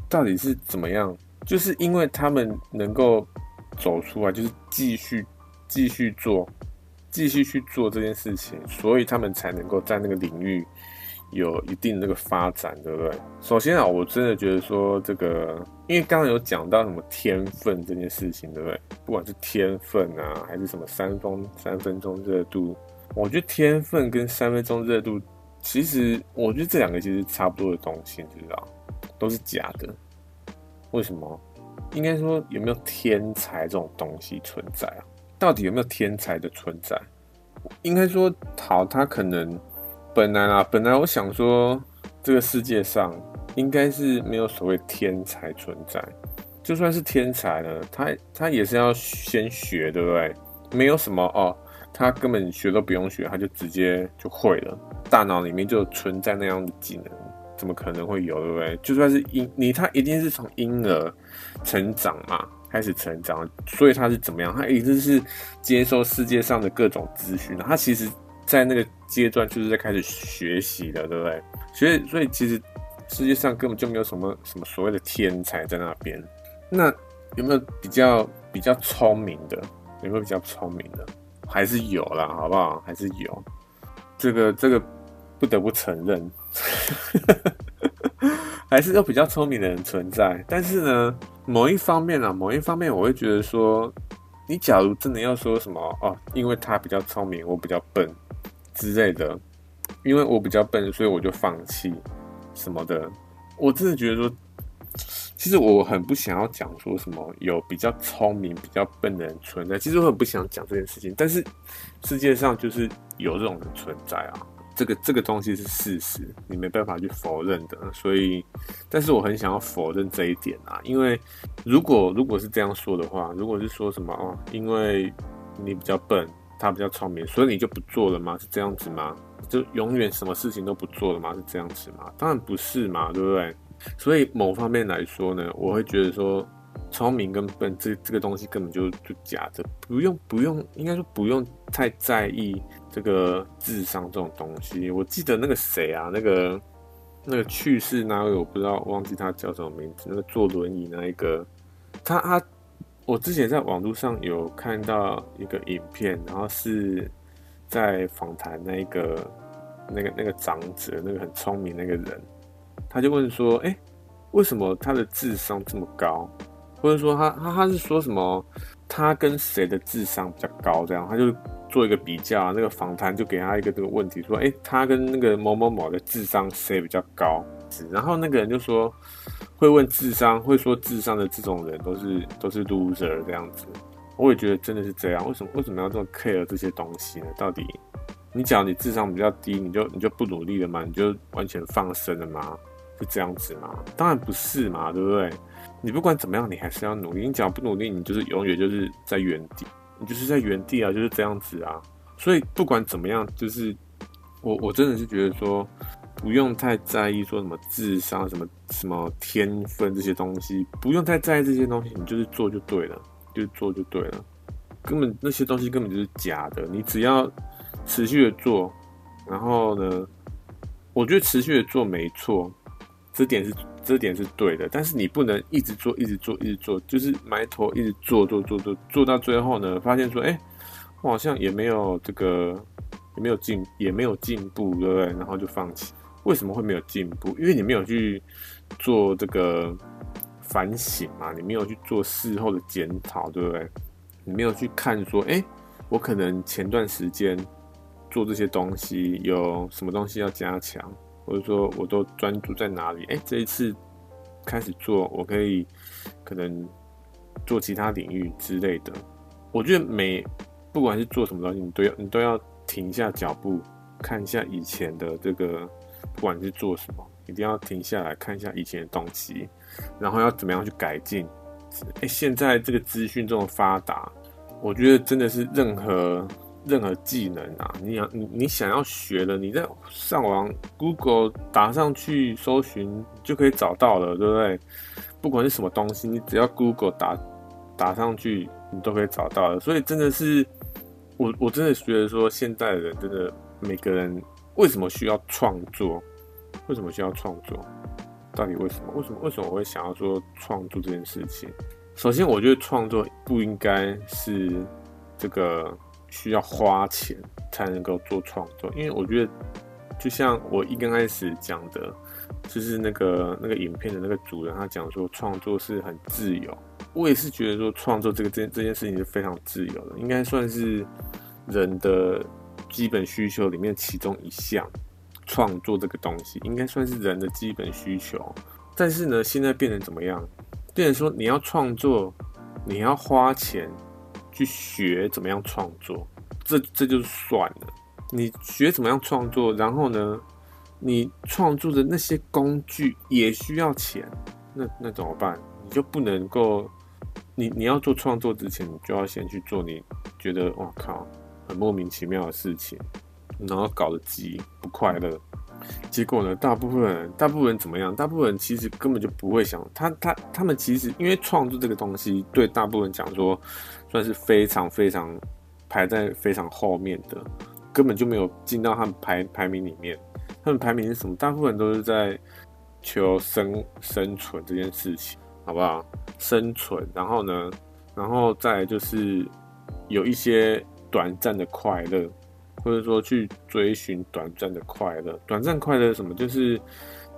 到底是怎么样？就是因为他们能够走出来，就是继续继续做，继续去做这件事情，所以他们才能够在那个领域有一定的那个发展，对不对？首先啊，我真的觉得说这个，因为刚刚有讲到什么天分这件事情，对不对？不管是天分啊，还是什么三分三分钟热度，我觉得天分跟三分钟热度，其实我觉得这两个其实差不多的东西，你知道，都是假的。为什么？应该说有没有天才这种东西存在啊？到底有没有天才的存在？应该说，好，他可能本来啊，本来我想说，这个世界上应该是没有所谓天才存在。就算是天才呢，他他也是要先学，对不对？没有什么哦，他根本学都不用学，他就直接就会了，大脑里面就存在那样的技能。怎么可能会有，对不对？就算是婴你，他一定是从婴儿成长嘛，开始成长，所以他是怎么样？他一定是接受世界上的各种资讯，他其实，在那个阶段就是在开始学习的，对不对？所以，所以其实世界上根本就没有什么什么所谓的天才在那边。那有没有比较比较聪明的？有没有比较聪明的？还是有啦，好不好？还是有。这个，这个。不得不承认，*laughs* 还是有比较聪明的人存在。但是呢，某一方面啊，某一方面，我会觉得说，你假如真的要说什么哦，因为他比较聪明，我比较笨之类的，因为我比较笨，所以我就放弃什么的。我真的觉得说，其实我很不想要讲说什么有比较聪明、比较笨的人存在。其实我很不想讲这件事情，但是世界上就是有这种人存在啊。这个这个东西是事实，你没办法去否认的。所以，但是我很想要否认这一点啊，因为如果如果是这样说的话，如果是说什么哦，因为你比较笨，他比较聪明，所以你就不做了吗？是这样子吗？就永远什么事情都不做了吗？是这样子吗？当然不是嘛，对不对？所以某方面来说呢，我会觉得说，聪明跟笨这这个东西根本就就假的，不用不用，应该说不用太在意。这个智商这种东西，我记得那个谁啊，那个那个去世那位，我不知道，忘记他叫什么名字。那个坐轮椅那一个，他他，我之前在网络上有看到一个影片，然后是在访谈那个那个那个长者，那个很聪明那个人，他就问说，哎，为什么他的智商这么高？或者说他他他是说什么？他跟谁的智商比较高？这样他就。做一个比较，那个访谈就给他一个这个问题，说：“诶，他跟那个某某某的智商谁比较高？”然后那个人就说：“会问智商，会说智商的这种人都是都是 loser 这样子。”我也觉得真的是这样。为什么为什么要这么 care 这些东西呢？到底你讲你智商比较低，你就你就不努力了吗？你就完全放生了吗？是这样子吗？当然不是嘛，对不对？你不管怎么样，你还是要努力。你只要不努力，你就是永远就是在原地。你就是在原地啊，就是这样子啊。所以不管怎么样，就是我我真的是觉得说，不用太在意说什么智商、什么什么天分这些东西，不用太在意这些东西，你就是做就对了，就是做就对了。根本那些东西根本就是假的，你只要持续的做，然后呢，我觉得持续的做没错，这点是。这点是对的，但是你不能一直做，一直做，一直做，就是埋头一直做，做，做，做，做到最后呢，发现说，哎，我好像也没有这个，也没有进，也没有进步，对不对？然后就放弃。为什么会没有进步？因为你没有去做这个反省嘛，你没有去做事后的检讨，对不对？你没有去看说，哎、我可能前段时间做这些东西有什么东西要加强，或者说我都专注在哪里？哎、这一次开始做，我可以可能做其他领域之类的。我觉得每不管是做什么东西，你都要你都要停下脚步，看一下以前的这个，不管是做什么，一定要停下来看一下以前的东西，然后要怎么样去改进。哎，现在这个资讯这么发达，我觉得真的是任何任何技能啊，你想你你想要学的，你在上网 Google 打上去搜寻就可以找到了，对不对？不管是什么东西，你只要 Google 打打上去，你都可以找到了。所以真的是，我我真的觉得说，现在的人真的每个人为什么需要创作？为什么需要创作？到底为什么？为什么？为什么我会想要做创作这件事情？首先，我觉得创作不应该是这个需要花钱才能够做创作，因为我觉得，就像我一刚开始讲的，就是那个那个影片的那个主人，他讲说创作是很自由。我也是觉得说创作这个这这件事情是非常自由的，应该算是人的基本需求里面其中一项。创作这个东西应该算是人的基本需求，但是呢，现在变成怎么样？变成说你要创作，你要花钱去学怎么样创作，这这就算了。你学怎么样创作，然后呢，你创作的那些工具也需要钱，那那怎么办？你就不能够，你你要做创作之前，你就要先去做你觉得哇靠，很莫名其妙的事情。然后搞得急不快乐，结果呢？大部分人，大部分人怎么样？大部分人其实根本就不会想他，他他们其实因为创作这个东西，对大部分人讲说，算是非常非常排在非常后面的，根本就没有进到他们排排名里面。他们排名是什么？大部分都是在求生生存这件事情，好不好？生存，然后呢，然后再就是有一些短暂的快乐。或者说去追寻短暂的快乐，短暂快乐是什么？就是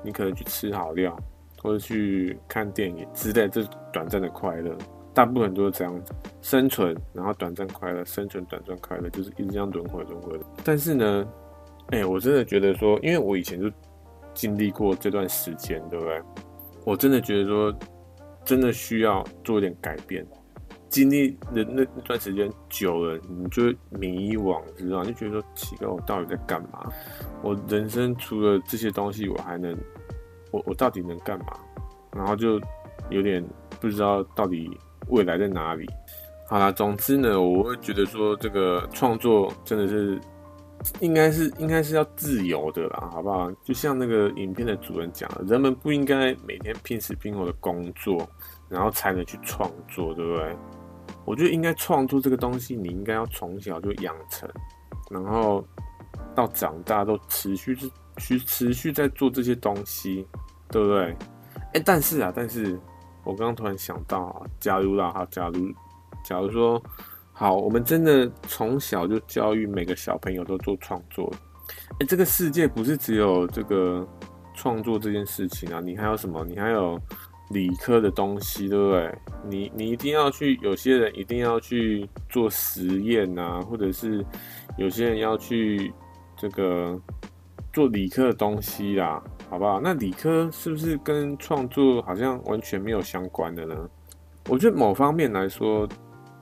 你可能去吃好料，或者去看电影之类，这短暂的快乐。大部分都是这样子，生存，然后短暂快乐，生存，短暂快乐，就是一直这样轮回轮回的。但是呢，哎、我真的觉得说，因为我以前就经历过这段时间，对不对？我真的觉得说，真的需要做一点改变。经历的那那段时间久了，你就迷惘，知道？就觉得说奇怪，我到底在干嘛？我人生除了这些东西，我还能，我我到底能干嘛？然后就有点不知道到底未来在哪里。好啦，总之呢，我会觉得说这个创作真的是应该是应该是要自由的啦，好不好？就像那个影片的主人讲，人们不应该每天拼死拼活的工作，然后才能去创作，对不对？我觉得应该创作这个东西，你应该要从小就养成，然后到长大都持续是去持续在做这些东西，对不对？哎、但是啊，但是我刚刚突然想到啊，假如啦哈，假如假如说好，我们真的从小就教育每个小朋友都做创作，哎、这个世界不是只有这个创作这件事情啊，你还有什么？你还有。理科的东西，对不对？你你一定要去，有些人一定要去做实验啊，或者是有些人要去这个做理科的东西啦，好不好？那理科是不是跟创作好像完全没有相关的呢？我觉得某方面来说，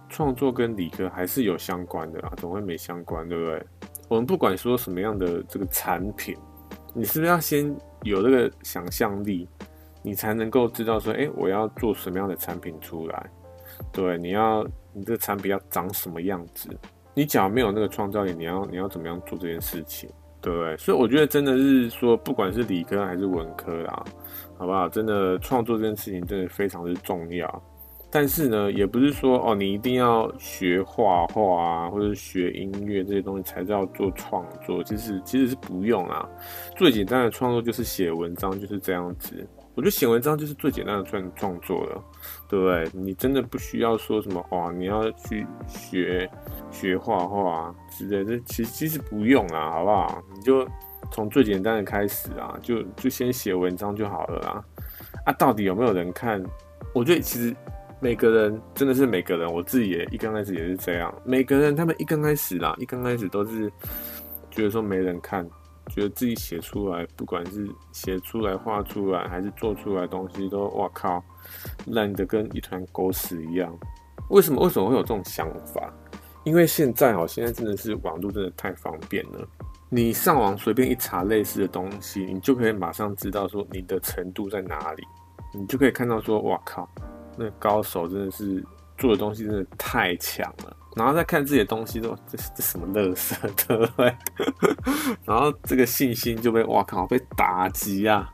创作跟理科还是有相关的啦，总会没相关，对不对？我们不管说什么样的这个产品，你是不是要先有这个想象力？你才能够知道说，哎、我要做什么样的产品出来？对，你要你这个产品要长什么样子？你假如没有那个创造力，你要你要怎么样做这件事情？对？所以我觉得真的是说，不管是理科还是文科啦，好不好？真的创作这件事情真的非常的重要。但是呢，也不是说哦，你一定要学画画啊，或者学音乐这些东西才叫做创作。其实其实是不用啊，最简单的创作就是写文章，就是这样子。我觉得写文章就是最简单的创创作了，对不对？你真的不需要说什么哇，你要去学学画画之类的，其实其实不用啊，好不好？你就从最简单的开始啊，就就先写文章就好了啦。啊，到底有没有人看？我觉得其实每个人真的是每个人，我自己也一刚开始也是这样。每个人他们一刚开始啦，一刚开始都是觉得说没人看，觉得自己写出来，不管是写出来、画出来，还是做出来东西，都哇靠，烂的跟一团狗屎一样。为什么？为什么会有这种想法？因为现在哦，现在真的是网络真的太方便了。你上网随便一查类似的东西，你就可以马上知道说你的程度在哪里，你就可以看到说，哇靠，那高手真的是做的东西真的太强了。然后再看自己的东西，都这这什么垃圾，*laughs* 对不对？*laughs* 然后这个信心就被哇靠被打击啊，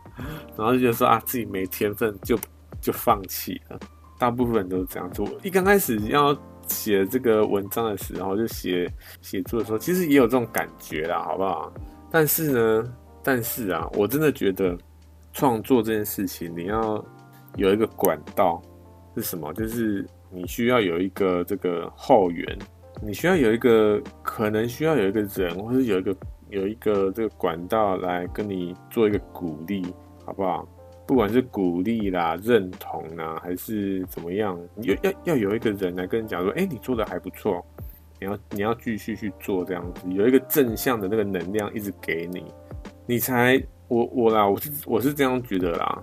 然后就觉得说啊自己没天分就就放弃了。大部分人都是这样做。一刚开始要写这个文章的时候，就写写作的时候，其实也有这种感觉啦，好不好？但是呢，但是啊，我真的觉得创作这件事情，你要有一个管道是什么？就是你需要有一个这个后援，你需要有一个可能需要有一个人，或是有一个有一个这个管道来跟你做一个鼓励，好不好？不管是鼓励啦、认同啦，还是怎么样，要要要有一个人来跟你讲说，哎，你做的还不错，你要你要继续去做这样子，有一个正向的那个能量一直给你，你才我我啦，我是我是这样觉得啦，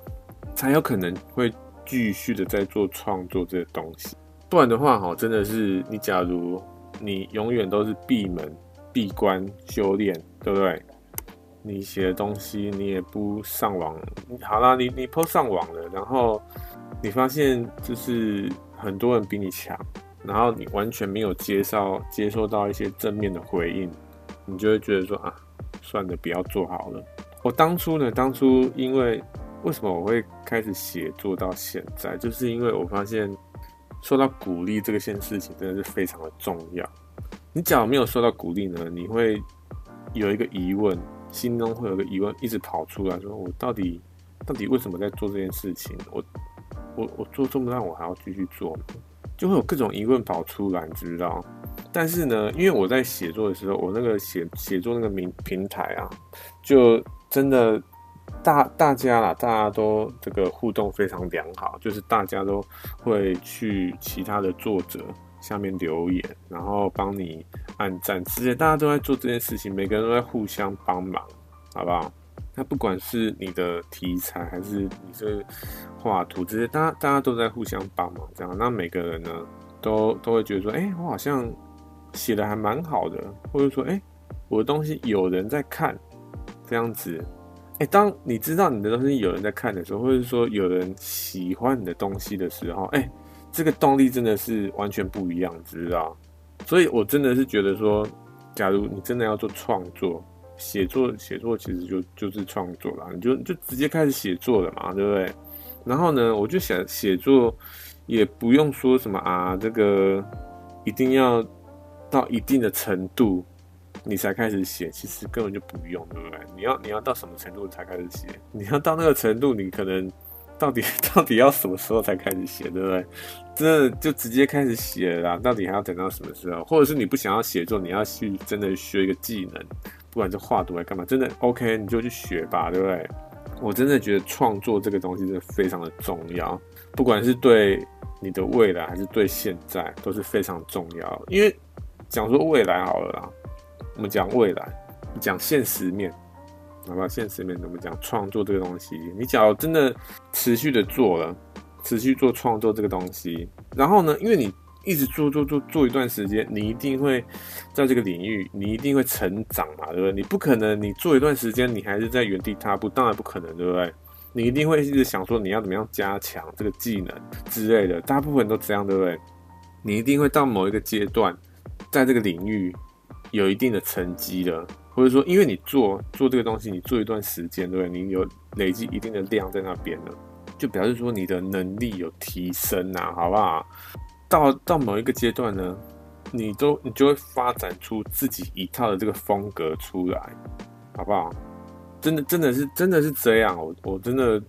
才有可能会继续的在做创作这个东西，不然的话，哈，真的是你假如你永远都是闭门闭关修炼，对不对？你写的东西你也不上网，好啦，你你 po 上网了，然后你发现就是很多人比你强，然后你完全没有接受接受到一些正面的回应，你就会觉得说啊，算了，不要做好了。我当初呢，当初因为为什么我会开始写作到现在，就是因为我发现受到鼓励这个件事情真的是非常的重要。你假如没有受到鼓励呢，你会有一个疑问。心中会有个疑问一直跑出来，说我到底到底为什么在做这件事情？我我我做这么烂，我还要继续做吗？就会有各种疑问跑出来，你知道？但是呢，因为我在写作的时候，我那个写写作那个平平台啊，就真的大大家啦，大家都这个互动非常良好，就是大家都会去其他的作者。下面留言，然后帮你按赞，直接大家都在做这件事情，每个人都在互相帮忙，好不好？那不管是你的题材还是你这画图，这些大家大家都在互相帮忙，这样，那每个人呢，都都会觉得说，哎，我好像写的还蛮好的，或者说，哎，我的东西有人在看，这样子，哎，当你知道你的东西有人在看的时候，或者说有人喜欢你的东西的时候，哎。这个动力真的是完全不一样，知道？所以我真的是觉得说，假如你真的要做创作、写作，写作其实就就是创作啦，你就就直接开始写作了嘛，对不对？然后呢，我就想写作也不用说什么啊，这个一定要到一定的程度你才开始写，其实根本就不用，对不对？你要你要到什么程度才开始写？你要到那个程度，你可能。到底 *laughs* 到底要什么时候才开始写，对不对？真的就直接开始写啦？到底还要等到什么时候？或者是你不想要写作，你要去真的学一个技能，不管是画图还干嘛，真的 OK，你就去学吧，对不对？我真的觉得创作这个东西真的非常的重要，不管是对你的未来还是对现在都是非常重要。因为讲说未来好了啦，我们讲未来，讲现实面。好吧，现实面怎么讲？创作这个东西，你只要真的持续的做了，持续做创作这个东西，然后呢，因为你一直做做做做一段时间，你一定会在这个领域，你一定会成长嘛，对不对？你不可能你做一段时间，你还是在原地踏步，当然不可能，对不对？你一定会一直想说你要怎么样加强这个技能之类的，大部分都这样，对不对？你一定会到某一个阶段，在这个领域有一定的成绩了。或者说，因为你做做这个东西，你做一段时间，对？你有累积一定的量在那边了，就表示说你的能力有提升啊，好不好？到到某一个阶段呢，你都你就会发展出自己一套的这个风格出来，好不好？真的真的是真的是这样，我我真的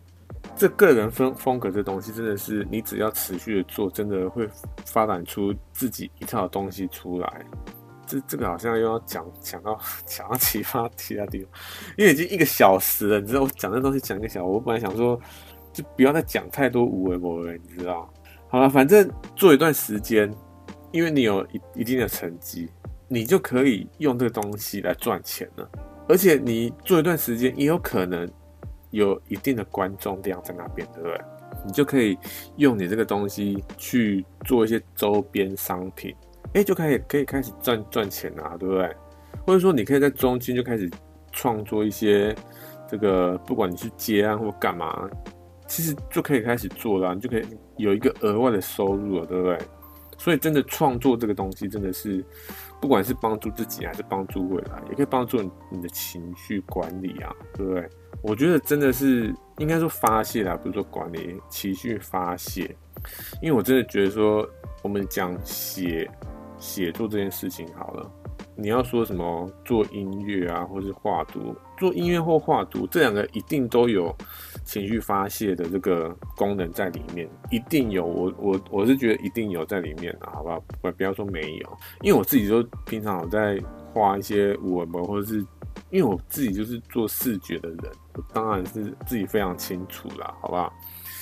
这个人风风格这东西，真的是你只要持续的做，真的会发展出自己一套的东西出来。这这个好像又要讲讲到 *laughs* 讲到其他其他地方，因为已经一个小时了，你知道我讲这东西讲一个小时，我本来想说就不要再讲太多无为无为，你知道，好了，反正做一段时间，因为你有一一定的成绩，你就可以用这个东西来赚钱了。而且你做一段时间，也有可能有一定的观众量在那边，对不对？你就可以用你这个东西去做一些周边商品，哎，就可以可以开始赚赚钱啊，对不对？或者说你可以在中间就开始创作一些这个，不管你是接案或干嘛，其实就可以开始做了，你就可以有一个额外的收入了，对不对？所以真的创作这个东西真的是，不管是帮助自己还是帮助未来，也可以帮助你的情绪管理啊，对不对？我觉得真的是应该说发泄啦，不是说管理情绪发泄，因为我真的觉得说，我们讲写写作这件事情好了，你要说什么做音乐啊，或是画图，做音乐或画图，这两个一定都有情绪发泄的这个功能在里面，一定有。我我我是觉得一定有在里面的，好不好？不不要说没有，因为我自己都平常有在画一些文本，或者是。因为我自己就是做视觉的人，我当然是自己非常清楚啦，好不好？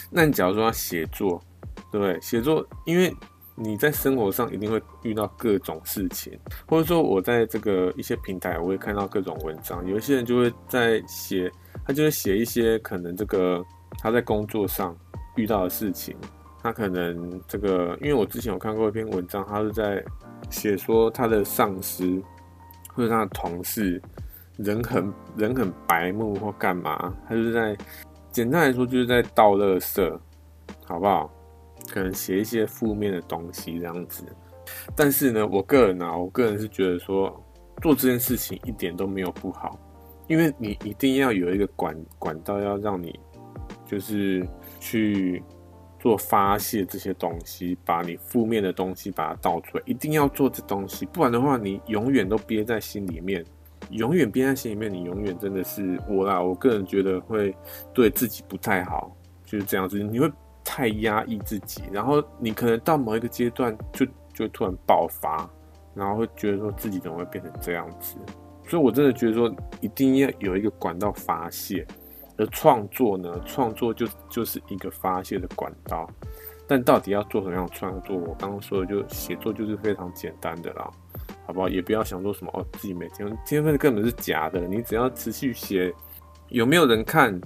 那你假如说要写作，对不对？写作，因为你在生活上一定会遇到各种事情，或者说我在这个一些平台，我会看到各种文章，有一些人就会在写，他就会写一些可能这个他在工作上遇到的事情，他可能这个，因为我之前有看过一篇文章，他是在写说他的上司或者他的同事。人很人很白目或干嘛，他就是在简单来说就是在倒垃圾，好不好？可能写一些负面的东西这样子。但是呢，我个人啊，我个人是觉得说做这件事情一点都没有不好，因为你一定要有一个管管道，要让你就是去做发泄这些东西，把你负面的东西把它倒出来，一定要做这东西，不然的话，你永远都憋在心里面。永远憋在心里面，你永远真的是我啦。我个人觉得会对自己不太好，就是这样子。你会太压抑自己，然后你可能到某一个阶段就就突然爆发，然后会觉得说自己怎么会变成这样子。所以我真的觉得说一定要有一个管道发泄，而创作呢，创作就就是一个发泄的管道。但到底要做什么样的创作？我刚刚说的就写作就是非常简单的啦。好不好？也不要想说什么哦，自己每天，天分根本是假的。你只要持续写，有没有人看？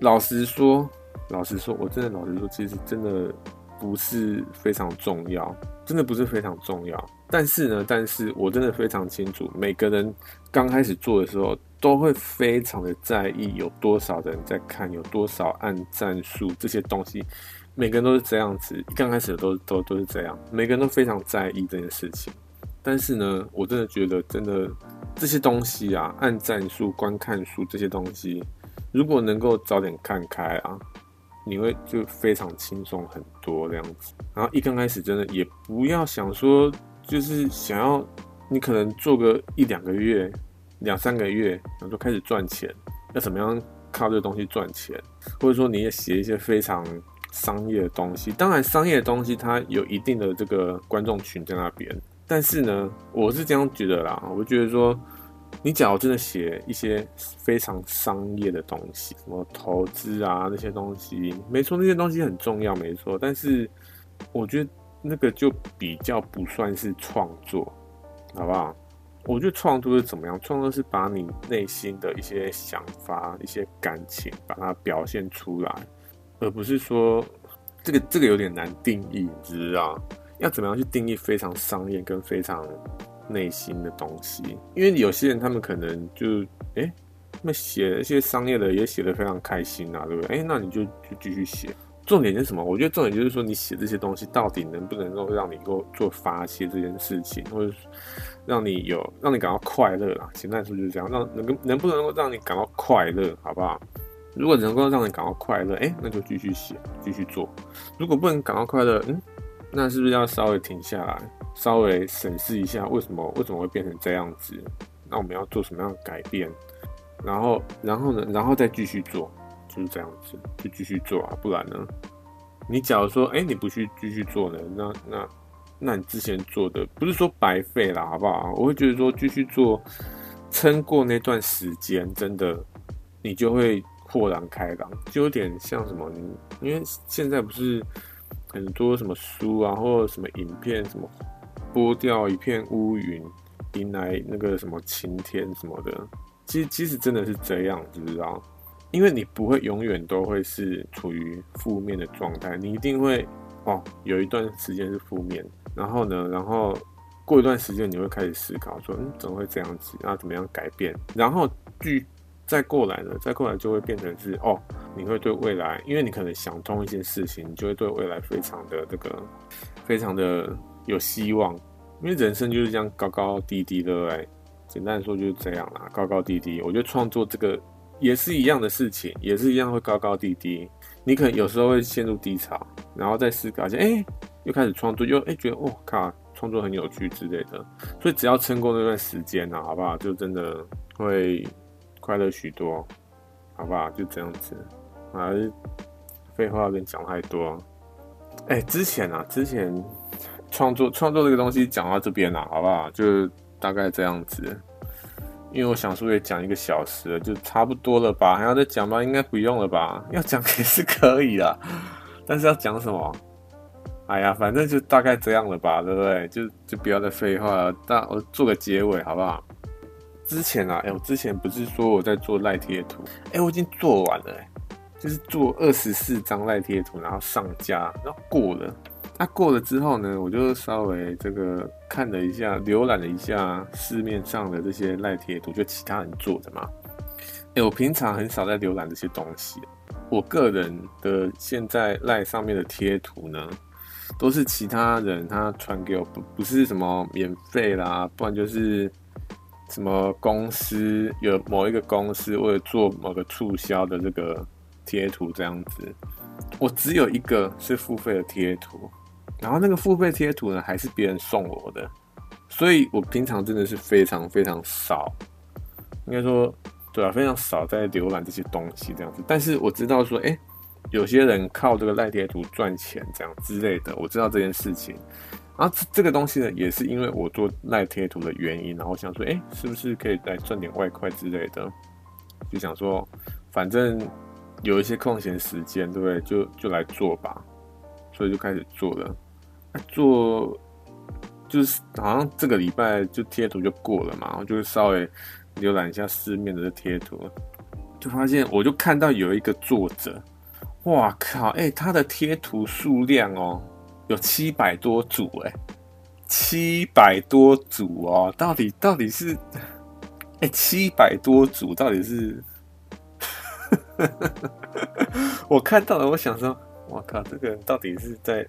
老实说，老实说，我真的老实说，其实真的不是非常重要，真的不是非常重要。但是呢，但是我真的非常清楚，每个人刚开始做的时候，都会非常的在意有多少人在看，有多少按赞数这些东西。每个人都是这样子，刚开始都都都是这样，每个人都非常在意这件事情。但是呢，我真的觉得，真的这些东西啊，按赞数、观看数这些东西，如果能够早点看开啊，你会就非常轻松很多这样子。然后一刚开始，真的也不要想说，就是想要你可能做个一两个月、两三个月，然后就开始赚钱，要怎么样靠这个东西赚钱？或者说你也写一些非常商业的东西，当然商业的东西它有一定的这个观众群在那边。但是呢，我是这样觉得啦。我觉得说，你假如真的写一些非常商业的东西，什么投资啊那些东西，没错，那些东西很重要，没错。但是我觉得那个就比较不算是创作，好不好？我觉得创作是怎么样？创作是把你内心的一些想法、一些感情，把它表现出来，而不是说这个这个有点难定义，你知道？要怎么样去定义非常商业跟非常内心的东西？因为有些人他们可能就哎，他们写一些商业的也写得非常开心啊，对不对？哎，那你就就继续写。重点是什么？我觉得重点就是说，你写这些东西到底能不能够让你够做发泄这件事情，或者让你有让你感到快乐啦。简单来说就是这样，让能能不能够让你感到快乐，好不好？如果能够让你感到快乐，哎，那就继续写，继续做。如果不能感到快乐，嗯。那是不是要稍微停下来，稍微审视一下为什么为什么会变成这样子？那我们要做什么样的改变？然后，然后呢？然后再继续做，就是这样子，就继续做啊！不然呢？你假如说，哎，你不去继续做呢？那那那你之前做的不是说白费了，好不好？我会觉得说继续做，撑过那段时间，真的你就会豁然开朗，就有点像什么？你因为现在不是。很多什么书啊，或者什么影片，什么拨掉一片乌云，迎来那个什么晴天什么的。其实，其实真的是这样，知不知道？因为你不会永远都会是处于负面的状态，你一定会哦，有一段时间是负面，然后呢，然后过一段时间你会开始思考说，嗯，怎么会这样子？那怎么样改变？然后继再过来呢，再过来就会变成是哦，你会对未来，因为你可能想通一些事情，你就会对未来非常的这个，非常的有希望。因为人生就是这样高高低低的，哎，简单说就是这样啦，高高低低。我觉得创作这个。也是一样的事情，也是一样会高高低低。你可能有时候会陷入低潮，然后再思考一下，哎，又开始创作，又哎觉得哦靠，创作很有趣之类的。所以只要撑过那段时间呢，好不好？就真的会快乐许多，好不好？就这样子。还是废话跟讲太多。哎，之前啊，之前创作创作这个东西讲到这边了，好不好？就大概这样子。因为我想说也讲一个小时了，就差不多了吧？还要再讲吗？应该不用了吧？要讲也是可以啦，*laughs* 但是要讲什么？哎呀，反正就大概这样了吧，对不对？就就不要再废话了。但我做个结尾好不好？之前啊，哎、我之前不是说我在做赖贴图？哎、我已经做完了、欸，就是做二十四张赖贴图，然后上架，然后过了。那、过了之后呢，我就稍微这个看了一下，浏览了一下市面上的这些赖贴图，就其他人做的嘛。哎、我平常很少在浏览这些东西。我个人的现在赖上面的贴图呢，都是其他人他传给我，不不是什么免费啦，不然就是什么公司有某一个公司为了做某个促销的这个贴图这样子。我只有一个是付费的贴图。然后那个付费贴图呢，还是别人送我的，所以我平常真的是非常非常少，应该说，对啊，非常少在浏览这些东西这样子。但是我知道说，哎，有些人靠这个赖贴图赚钱这样之类的，我知道这件事情。然后这个东西呢，也是因为我做赖贴图的原因，然后想说，哎，是不是可以来赚点外快之类的？就想说，反正有一些空闲时间，对不对？就就来做吧，所以就开始做了。做就是好像这个礼拜就贴图就过了嘛，然后就稍微浏览一下市面的贴图，就发现我就看到有一个作者，哇靠，哎、他的贴图数量哦有七百多组，哎，七百多组哦，到底到底是哎七百多组到底是，*laughs* 我看到了，我想说，我靠，这个人到底是在。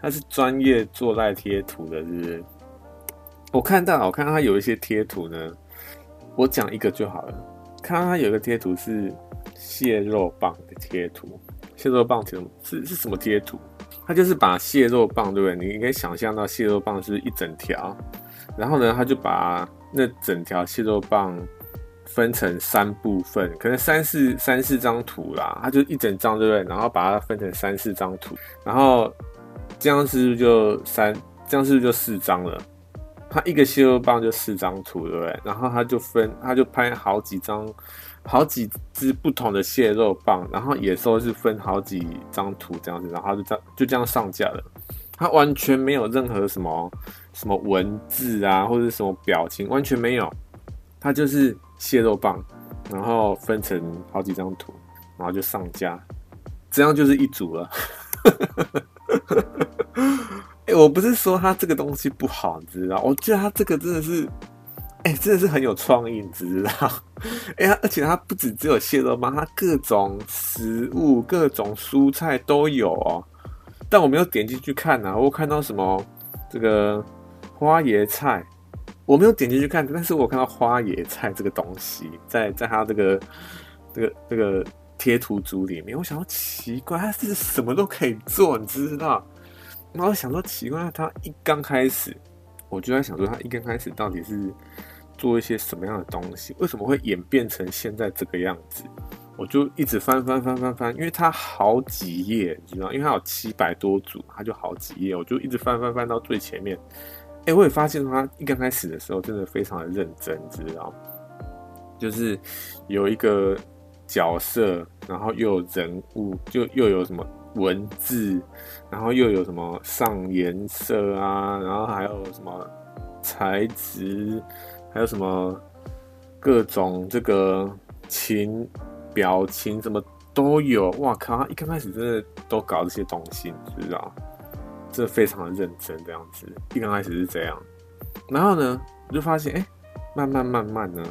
他是专业做赖贴图的，是不是？我看到，我看到他有一些贴图呢，我讲一个就好了。看到他有一个贴图是蟹肉棒的贴图，蟹肉棒贴图是是什么贴图？他就是把蟹肉棒，对不对？你应该想象到蟹肉棒是一整条，然后呢，他就把那整条蟹肉棒分成三部分，可能三四三四张图啦，他就一整张，对不对？然后把它分成三四张图，然后。这样是不是就三？这样是不是就四张了？他一个蟹肉棒就四张图，对不对？然后他就分，他就拍好几张，好几只不同的蟹肉棒，然后野兽是分好几张图这样子，然后就这样就这样上架了。他完全没有任何什么什么文字啊，或者什么表情，完全没有。他就是蟹肉棒，然后分成好几张图，然后就上架，这样就是一组了。*laughs* 哎、我不是说他这个东西不好，你知道？我觉得他这个真的是，哎、真的是很有创意，你知道？哎、欸，而且他不止只有蟹肉棒，他各种食物、各种蔬菜都有哦。但我没有点进去看呐、啊，我看到什么这个花椰菜，我没有点进去看，但是我看到花椰菜这个东西在在他这个这个这个贴图组里面，我想说奇怪，他是什么都可以做，你知道？然后想说奇怪，他一刚开始，我就在想说，他一刚开始到底是做一些什么样的东西？为什么会演变成现在这个样子？我就一直翻翻翻翻翻，因为他好几页，你知道，因为他有七百多组，他就好几页，我就一直翻翻翻到最前面。哎，我也发现他一刚开始的时候真的非常的认真，你知道，就是有一个角色，然后又有人物，就又有什么。文字，然后又有什么上颜色啊，然后还有什么材质，还有什么各种这个情表情，什么都有。哇靠！一刚开始真的都搞这些东西，你知道？这非常的认真这样子。一刚开始是这样，然后呢，我就发现，哎，慢慢慢慢呢，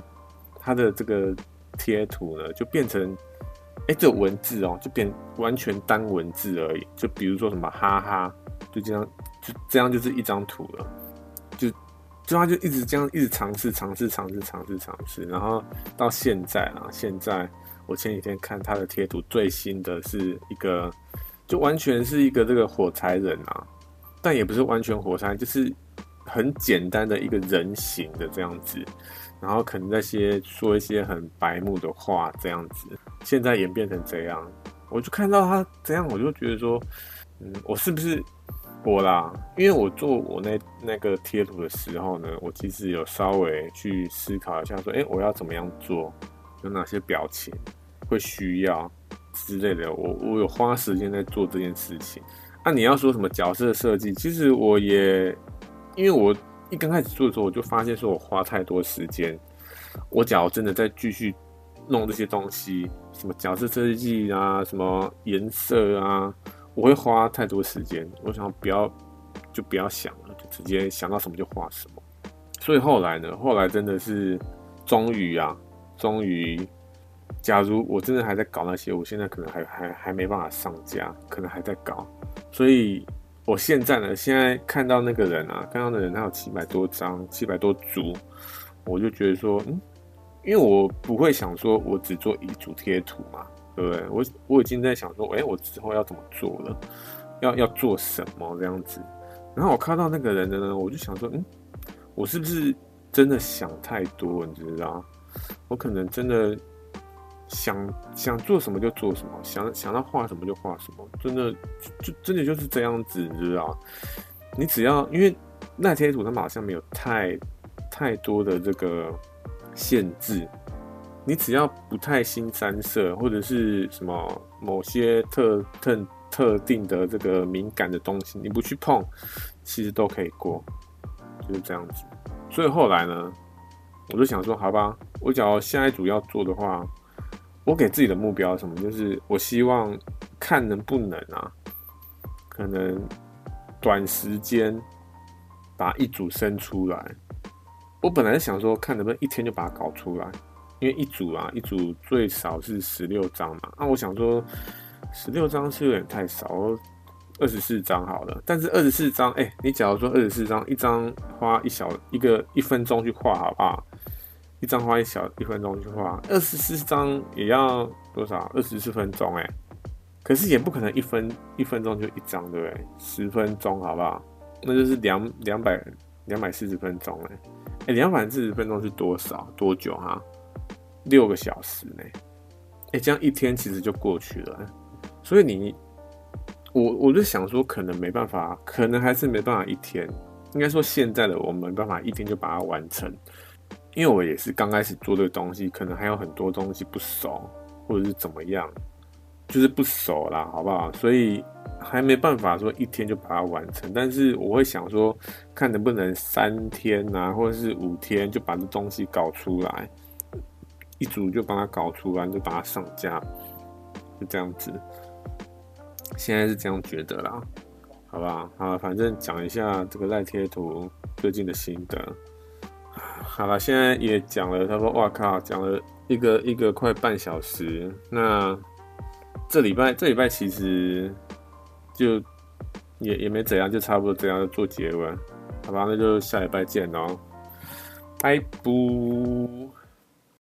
他的这个贴图呢，就变成。哎，这文字哦，就变完全单文字而已。就比如说什么哈哈，就这样，就这样就是一张图了。就就他就一直这样，一直尝试尝试尝试尝试尝试，然后到现在啊，现在我前几天看他的贴图，最新的是一个，就完全是一个这个火柴人啊，但也不是完全火柴，就是很简单的一个人形的这样子。然后可能那些说一些很白目的话，这样子，现在演变成这样，我就看到他这样，我就觉得说，嗯，我是不是我啦？因为我做我那那个贴图的时候呢，我其实有稍微去思考一下，说，哎，我要怎么样做，有哪些表情会需要之类的，我我有花时间在做这件事情。那、啊、你要说什么角色设计，其实我也因为我。一刚开始做的时候，我就发现说我花太多时间。我假如真的再继续弄这些东西，什么角色设计啊，什么颜色啊，我会花太多时间。我想不要，就不要想了，就直接想到什么就画什么。所以后来呢，后来真的是终于啊，终于，假如我真的还在搞那些，我现在可能还还还没办法上架，可能还在搞，所以。我现在呢，现在看到那个人啊，看到的人他有七百多张，七百多组，我就觉得说，嗯，因为我不会想说我只做一组贴图嘛，对不对？我我已经在想说，哎，我之后要怎么做了，要要做什么这样子。然后我看到那个人的呢，我就想说，嗯，我是不是真的想太多？你知道，我可能真的。想想做什么就做什么，想想到画什么就画什么，真的就，真的就是这样子，你知道？你只要因为那贴图它好像没有太太多的这个限制，你只要不太新三色或者是什么某些特特特定的这个敏感的东西，你不去碰，其实都可以过，就是这样子。所以后来呢，我就想说，好吧，我只要下一组要做的话。我给自己的目标什么？就是我希望看能不能啊，可能短时间把一组生出来。我本来想说，看能不能一天就把它搞出来，因为一组啊，一组最少是十六张嘛。那我想说，十六张是有点太少，二十四张好了。但是二十四张，哎，你假如说二十四张，一张花一小一个一分钟去画，好不好？一张花一小一分钟就画，二十四张也要多少？二十四分钟哎，可是也不可能一分一分钟就一张，对不对？十分钟好不好？那就是两两百两百四十分钟哎，哎，两百四十分钟是多少？多久哈？六个小时呢？哎，这样一天其实就过去了。所以你，我我就想说，可能没办法，可能还是没办法一天。应该说现在的我们没办法一天就把它完成。因为我也是刚开始做这个东西，可能还有很多东西不熟，或者是怎么样，就是不熟啦，好不好？所以还没办法说一天就把它完成。但是我会想说，看能不能三天啊，或者是五天就把这东西搞出来，一组就把它搞出来，就把它上架，就这样子。现在是这样觉得啦，好不好？好，反正讲一下这个赖贴图最近的心得。好了，现在也讲了，他说：“哇靠，讲了一个一个快半小时。”那这礼拜这礼拜其实就也也没怎样，就差不多这样做结尾，好吧？那就下礼拜见哦，拜拜。